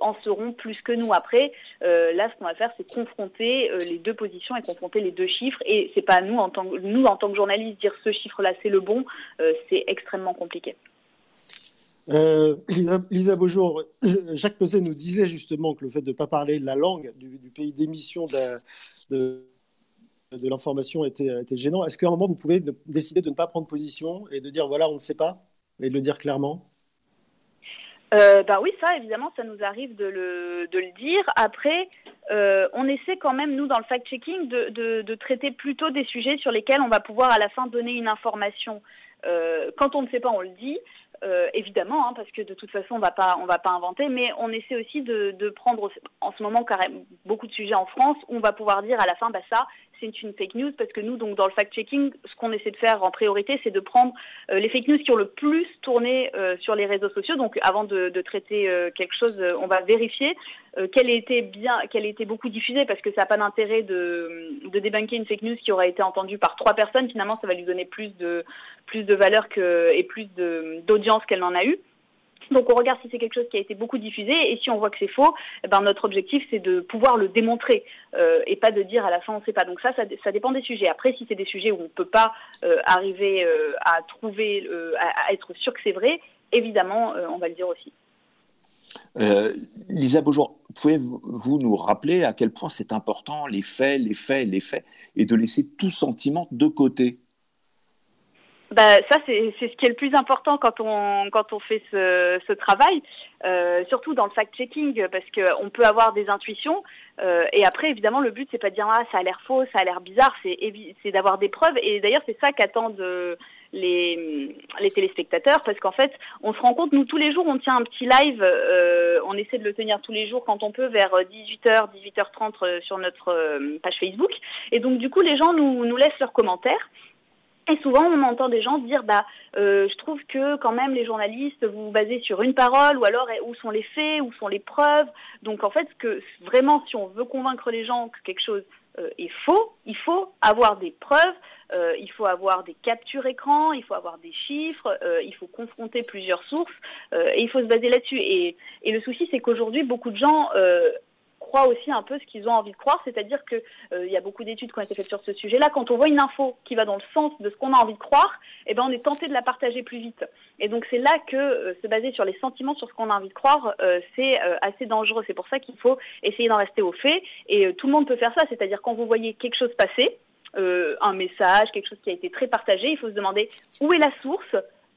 J: en seront plus que nous. Après, là, ce qu'on va faire, c'est confronter les deux positions et confronter les deux chiffres. Et c'est pas à nous en tant que nous en tant que journalistes dire ce chiffre-là c'est le bon. c'est extrêmement compliqué.
C: Euh, Lisa, Beaujour, Jacques Peset nous disait justement que le fait de ne pas parler la langue du, pays d'émission de, l'information était, était, gênant. Est-ce qu'à un moment, vous pouvez décider de ne pas prendre position et de dire voilà, on ne sait pas, et de le dire clairement?
J: Euh, bah oui, ça, évidemment, ça nous arrive de le, de dire. Après, euh, on essaie quand même, nous, dans le fact-checking, de, de, de, traiter plutôt des sujets sur lesquels on va pouvoir à la fin donner une information. Euh, quand on ne sait pas, on le dit. Euh, évidemment, hein, parce que de toute façon, on on va pas inventer, mais on essaie aussi de, de prendre en ce moment carrément beaucoup de sujets en France où on va pouvoir dire à la fin, bah ça, c'est une fake news parce que nous, donc dans le fact-checking, ce qu'on essaie de faire en priorité, c'est de prendre euh, les fake news qui ont le plus tourné euh, sur les réseaux sociaux. Donc avant de, traiter euh, quelque chose, on va vérifier qu'elle été bien, qu'elle été beaucoup diffusée parce que ça n'a pas d'intérêt de, de débunker une fake news qui aura été entendue par trois personnes. Finalement, ça va lui donner plus de plus de valeur que et plus d'audience qu'elle n'en a eu. Donc on regarde si c'est quelque chose qui a été beaucoup diffusé et si on voit que c'est faux, eh ben notre objectif c'est de pouvoir le démontrer euh, et pas de dire à la fin on ne sait pas. Donc ça, ça, dépend des sujets. Après, si c'est des sujets où on ne peut pas euh, arriver euh, à trouver, à, être sûr que c'est vrai, évidemment, on va le dire aussi.
D: Lisa Beaujour, pouvez-vous nous rappeler à quel point c'est important les faits, les faits, les faits, et de laisser tout sentiment de côté?
J: Bah, ça, c'est ce qui est le plus important quand on, quand on fait ce, ce travail, euh, surtout dans le fact-checking, parce qu'on peut avoir des intuitions. Euh, et après, évidemment, le but, c'est pas de dire ah, ça a l'air faux, ça a l'air bizarre, c'est d'avoir des preuves. Et d'ailleurs, c'est ça qu'attendent euh, les, les téléspectateurs, parce qu'en fait, on se rend compte, nous, tous les jours, on tient un petit live, euh, on essaie de le tenir tous les jours quand on peut, vers 18h, 18h30 sur notre euh, page Facebook. Et donc, du coup, les gens nous, nous laissent leurs commentaires. Et souvent, on entend des gens dire, bah, euh, je trouve que quand même les journalistes, vous vous basez sur une parole, ou alors où sont les faits, où sont les preuves. Donc en fait, que vraiment, si on veut convaincre les gens que quelque chose euh, est faux, il faut avoir des preuves, euh, il faut avoir des captures écran, il faut avoir des chiffres, il faut confronter plusieurs sources, et il faut se baser là-dessus. Et, et le souci, c'est qu'aujourd'hui, beaucoup de gens croient aussi un peu ce qu'ils ont envie de croire, c'est-à-dire que euh, il y a beaucoup d'études qui ont été faites sur ce sujet-là. Quand on voit une info qui va dans le sens de ce qu'on a envie de croire, eh ben on est tenté de la partager plus vite. Et donc c'est là que euh, se baser sur les sentiments, sur ce qu'on a envie de croire, euh, c'est assez dangereux. C'est pour ça qu'il faut essayer d'en rester aux faits. Et tout le monde peut faire ça, c'est-à-dire quand vous voyez quelque chose passer, un message, quelque chose qui a été très partagé, il faut se demander où est la source,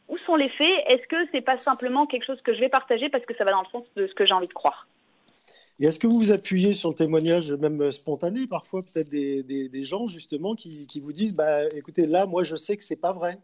J: où sont les faits Est-ce que c'est pas simplement quelque chose que je vais partager parce que ça va dans le sens de ce que j'ai envie de croire?
C: Et est-ce que vous vous appuyez sur le témoignage, même spontané, parfois peut-être des, gens justement qui, qui vous disent, bah, écoutez, là, moi, je sais que c'est pas vrai.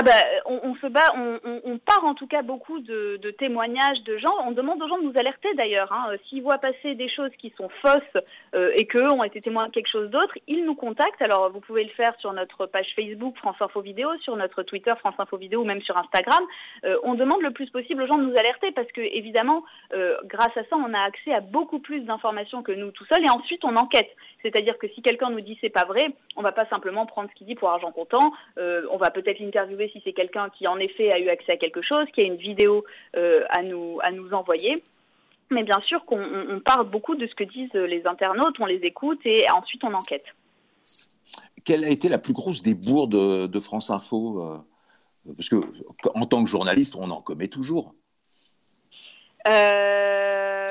J: Ah bah, on, se bat, on, part en tout cas beaucoup de, témoignages de gens. On demande aux gens de nous alerter d'ailleurs. Hein. S'ils voient passer des choses qui sont fausses euh, et qu'eux ont été témoins de quelque chose d'autre, ils nous contactent. Alors vous pouvez le faire sur notre page Facebook France Info Vidéo, sur notre Twitter France Info Vidéo ou même sur Instagram. Euh, on demande le plus possible aux gens de nous alerter parce que évidemment, euh, grâce à ça, on a accès à beaucoup plus d'informations que nous tout seuls et ensuite on enquête. C'est-à-dire que si quelqu'un nous dit c'est pas vrai, on va pas simplement prendre ce qu'il dit pour argent comptant. Euh, on va peut-être l'interviewer si c'est quelqu'un qui en effet a eu accès à quelque chose, qui a une vidéo euh, à, nous, à nous envoyer. Mais bien sûr qu'on parle beaucoup de ce que disent les internautes, on les écoute et ensuite on enquête.
D: Quelle a été la plus grosse des de, de France Info euh, Parce que en tant que journaliste, on en commet toujours.
J: Euh,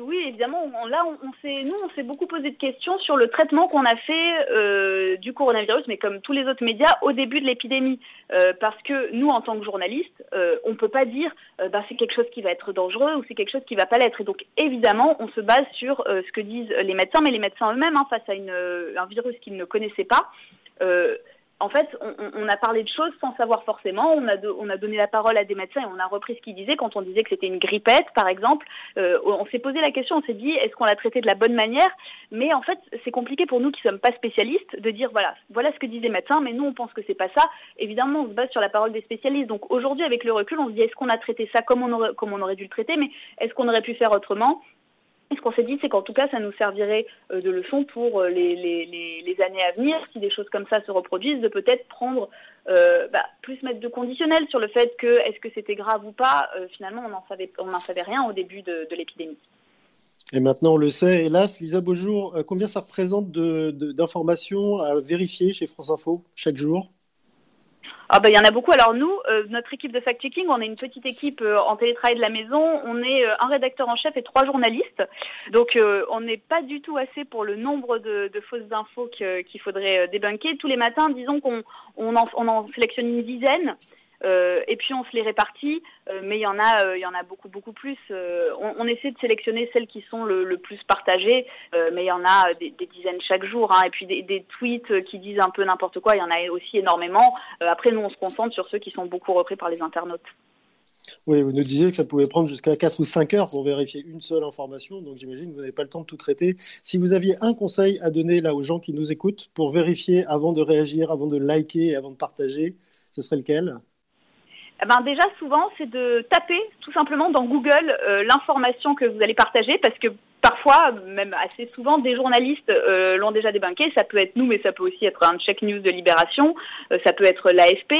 J: oui, évidemment. là, on, s'est, nous, on s'est beaucoup posé de questions sur le traitement qu'on a fait euh, du coronavirus, mais comme tous les autres médias, au début de l'épidémie, euh, parce que nous, en tant que journalistes, euh, on peut pas dire, bah, c'est quelque chose qui va être dangereux ou c'est quelque chose qui va pas l'être. Et donc, évidemment, on se base sur ce que disent les médecins, mais les médecins eux-mêmes, hein, face à un virus qu'ils ne connaissaient pas en fait, on, a parlé de choses sans savoir forcément. On a, on a donné la parole à des médecins et on a repris ce qu'ils disaient quand on disait que c'était une grippette, par exemple. Euh, on s'est posé la question, on s'est dit, est-ce qu'on l'a traité de la bonne manière? Mais en fait, c'est compliqué pour nous qui sommes pas spécialistes de dire, voilà, voilà ce que disent les médecins, mais nous, on pense que c'est pas ça. Évidemment, on se base sur la parole des spécialistes. Donc aujourd'hui, avec le recul, on se dit, est-ce qu'on a traité ça comme on aurait, comme on aurait dû le traiter, mais est-ce qu'on aurait pu faire autrement? Ce qu'on s'est dit, c'est qu'en tout cas, ça nous servirait euh, de leçon pour euh, les, années à venir, si des choses comme ça se reproduisent, de peut-être prendre euh, bah, plus mettre de conditionnel sur le fait que est-ce que c'était grave ou pas? finalement, on n'en savait, savait rien au début de, de l'épidémie.
C: Et maintenant, on le sait, hélas, Lisa Beaujour, combien ça représente d'informations à vérifier chez France Info chaque jour?
J: Ah bah, il y en a beaucoup. Alors nous, euh, notre équipe de fact-checking, on est une petite équipe euh, en télétravail de la maison. On est euh, un rédacteur en chef et trois journalistes. Donc on n'est pas du tout assez pour le nombre de, fausses infos qu'il faudrait débunker. Tous les matins, disons qu'on on en sélectionne une dizaine. Euh, et puis on se les répartit, euh, mais il y en a, euh, il y en a beaucoup beaucoup plus. On, essaie de sélectionner celles qui sont le, plus partagées, mais il y en a des, dizaines chaque jour. Hein, et puis des, tweets qui disent un peu n'importe quoi, il y en a aussi énormément. après, nous on se concentre sur ceux qui sont beaucoup repris par les internautes.
C: Oui, vous nous disiez que ça pouvait prendre jusqu'à 4 ou 5 heures pour vérifier une seule information, donc j'imagine que vous n'avez pas le temps de tout traiter. Si vous aviez un conseil à donner là aux gens qui nous écoutent pour vérifier avant de réagir, avant de liker avant de partager, ce serait lequel?
J: Eh ben déjà souvent c'est de taper tout simplement dans Google euh, l'information que vous allez partager parce que parfois, même assez souvent, des journalistes euh, l'ont déjà débunké. Ça peut être nous, mais ça peut aussi être un check news de Libération, euh, ça peut être l'AFP,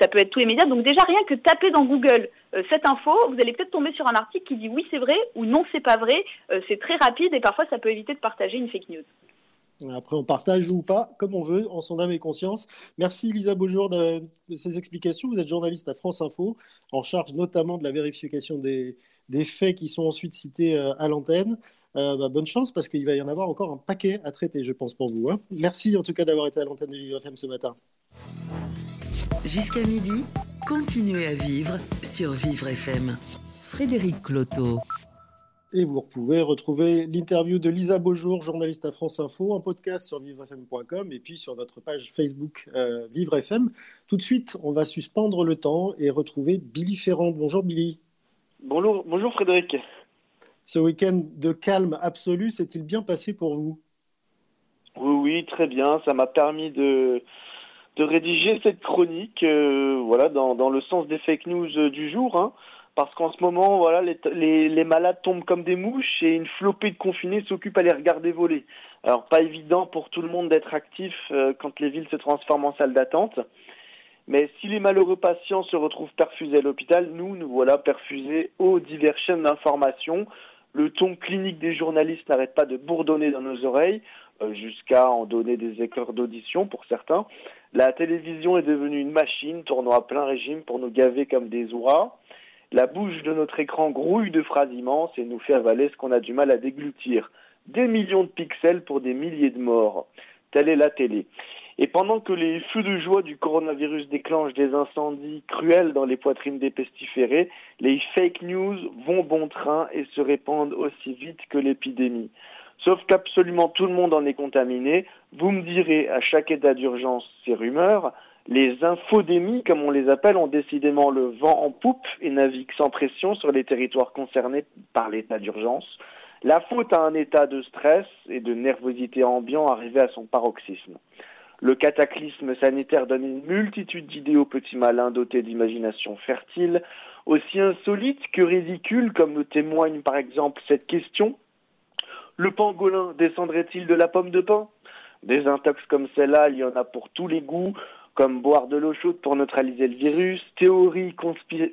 J: ça peut être tous les médias. Donc déjà rien que taper dans Google cette info, vous allez peut-être tomber sur un article qui dit oui c'est vrai ou non c'est pas vrai. c'est très rapide et parfois ça peut éviter de partager une fake news.
C: Après, on partage ou pas, comme on veut, en son âme et conscience. Merci Lisa Beaujour de, ces explications. Vous êtes journaliste à France Info, en charge notamment de la vérification des, faits qui sont ensuite cités euh, à l'antenne. Euh, bah, bonne chance parce qu'il va y en avoir encore un paquet à traiter, je pense, pour vous. Hein. Merci en tout cas d'avoir été à l'antenne de Vivre FM ce matin.
A: Jusqu'à midi, continuez à vivre sur Vivre FM. Frédéric Cloteau.
C: Et vous pouvez retrouver l'interview de Lisa Beaujour, journaliste à France Info, en podcast sur vivrefm.com et puis sur notre page Facebook euh, Vivre FM. Tout de suite, on va suspendre le temps et retrouver Billy Ferrand. Bonjour Billy.
K: Bonjour, bonjour Frédéric.
C: Ce week-end de calme absolu s'est-il bien passé pour vous?
K: Oui, oui, très bien. Ça m'a permis de, de rédiger cette chronique euh, voilà, dans, dans, le sens des fake news du jour. Hein parce qu'en ce moment, voilà, les, les, malades tombent comme des mouches et une flopée de confinés s'occupe à les regarder voler. Alors, pas évident pour tout le monde d'être actif euh, quand les villes se transforment en salle d'attente. Mais si les malheureux patients se retrouvent perfusés à l'hôpital, nous, nous voilà perfusés aux diverses chaînes d'information. Le ton clinique des journalistes n'arrête pas de bourdonner dans nos oreilles, euh, jusqu'à en donner des éclairs d'audition pour certains. La télévision est devenue une machine tournant à plein régime pour nous gaver comme des oies. La bouche de notre écran grouille de phrases immenses et nous fait avaler ce qu'on a du mal à déglutir. Des millions de pixels pour des milliers de morts. Telle est la télé. Et pendant que les feux de joie du coronavirus déclenchent des incendies cruels dans les poitrines des pestiférés, les fake news vont bon train et se répandent aussi vite que l'épidémie. Sauf qu'absolument tout le monde en est contaminé. Vous me direz à chaque état d'urgence ces rumeurs, les infodémies, comme on les appelle, ont décidément le vent en poupe et naviguent sans pression sur les territoires concernés par l'état d'urgence. La faute à un état de stress et de nervosité ambiant arrivé à son paroxysme. Le cataclysme sanitaire donne une multitude d'idées aux petits malins dotés d'imagination fertile, aussi insolites que ridicules, comme le témoigne par exemple cette question. Le pangolin descendrait-il de la pomme de pain Des intox comme celle-là, il y en a pour tous les goûts, comme boire de l'eau chaude pour neutraliser le virus, théorie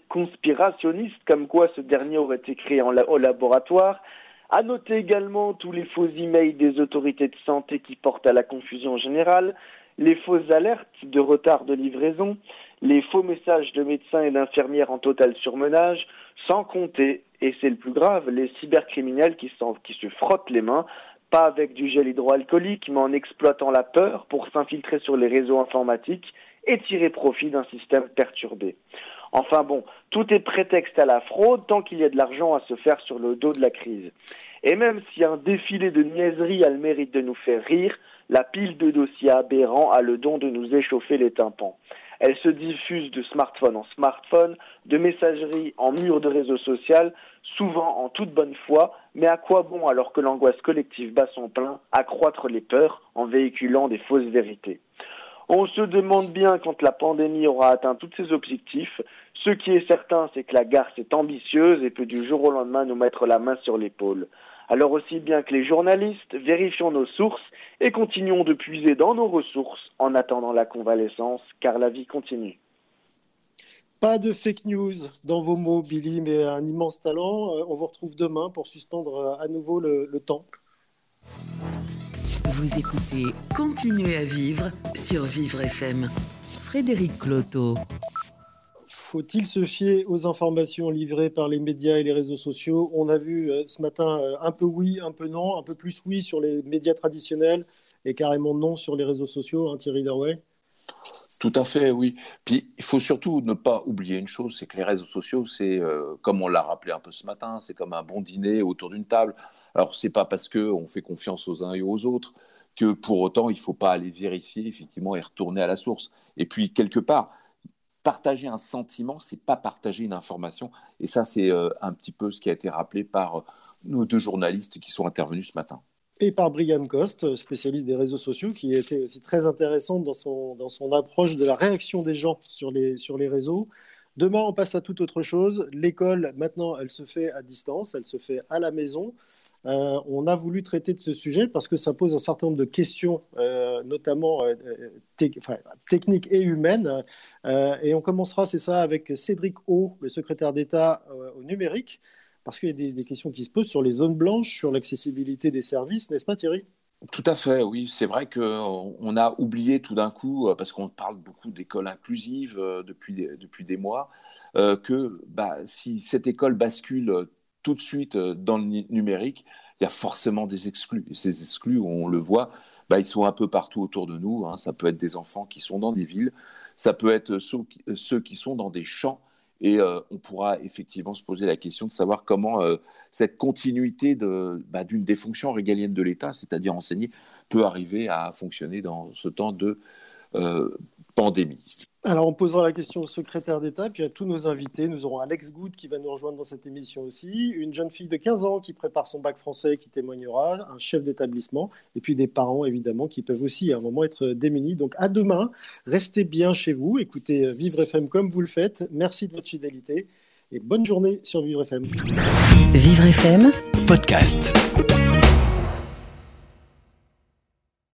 K: conspirationniste comme quoi ce dernier aurait été créé au laboratoire, à noter également tous les faux emails des autorités de santé qui portent à la confusion générale, les fausses alertes de retard de livraison, les faux messages de médecins et d'infirmières en total surmenage, sans compter, et c'est le plus grave, les cybercriminels qui se frottent les mains pas avec du gel hydroalcoolique, mais en exploitant la peur pour s'infiltrer sur les réseaux informatiques et tirer profit d'un système perturbé. Enfin bon, tout est prétexte à la fraude tant qu'il y a de l'argent à se faire sur le dos de la crise. Et même si un défilé de niaiseries a le mérite de nous faire rire, la pile de dossiers aberrants a le don de nous échauffer les tympans. Elle se diffuse de smartphone en smartphone, de messagerie en mur de réseau social, souvent en toute bonne foi, mais à quoi bon alors que l'angoisse collective bat son plein, accroître les peurs en véhiculant des fausses vérités? On se demande bien quand la pandémie aura atteint tous ses objectifs. Ce qui est certain, c'est que la garce est ambitieuse et peut du jour au lendemain nous mettre la main sur l'épaule. Alors aussi bien que les journalistes, vérifions nos sources et continuons de puiser dans nos ressources en attendant la convalescence, car la vie continue.
C: Pas de fake news dans vos mots, Billy, mais un immense talent. Euh, on vous retrouve demain pour suspendre euh, à nouveau le, le temps.
A: Vous écoutez Continuez à vivre sur Vivre FM. Frédéric Cloto.
C: Faut-il se fier aux informations livrées par les médias et les réseaux sociaux? On a vu euh, ce matin un peu oui, un peu non, un peu plus oui sur les médias traditionnels et carrément non sur les réseaux sociaux, hein, Thierry Darway?
D: Tout à fait, oui. Puis il faut surtout ne pas oublier une chose, c'est que les réseaux sociaux, c'est euh, comme on l'a rappelé un peu ce matin, c'est comme un bon dîner autour d'une table. Alors c'est pas parce que on fait confiance aux uns et aux autres que pour autant il faut pas aller vérifier effectivement et retourner à la source. Et puis quelque part, partager un sentiment, c'est pas partager une information. Et ça, c'est euh, un petit peu ce qui a été rappelé par euh, nos deux journalistes qui sont intervenus ce matin
C: et par Brian Cost, spécialiste des réseaux sociaux, qui était aussi très intéressante dans son, dans son approche de la réaction des gens sur les, sur les réseaux. Demain, on passe à toute autre chose. L'école, maintenant, elle se fait à distance, elle se fait à la maison. Euh, on a voulu traiter de ce sujet parce que ça pose un certain nombre de questions, euh, notamment euh, techniques et humaines. et on commencera, c'est ça, avec Cédric O, le secrétaire d'État au numérique parce qu'il y a des, questions qui se posent sur les zones blanches, sur l'accessibilité des services, n'est-ce pas Thierry?
D: Tout à fait, oui. C'est vrai qu'on a oublié tout d'un coup, parce qu'on parle beaucoup d'écoles inclusives depuis depuis des mois, que bah, si cette école bascule tout de suite dans le numérique, il y a forcément des exclus. Et ces exclus, on le voit, bah, ils sont un peu partout autour de nous. Hein. Ça peut être des enfants qui sont dans des villes, ça peut être ceux qui sont dans des champs et euh, on pourra effectivement se poser la question de savoir comment euh, cette continuité bah, d'une des fonctions régaliennes de l'État, c'est-à-dire enseigner, peut arriver à fonctionner dans ce temps de euh, pandémie.
C: Alors, on posera la question au secrétaire d'État, puis à tous nos invités. Nous aurons Alex Good qui va nous rejoindre dans cette émission aussi, une jeune fille de 15 ans qui prépare son bac français qui témoignera, un chef d'établissement, et puis des parents évidemment qui peuvent aussi à un moment être démunis. Donc, à demain, restez bien chez vous, écoutez Vivre FM comme vous le faites. Merci de votre fidélité et bonne journée sur Vivre FM.
A: Vivre FM, podcast.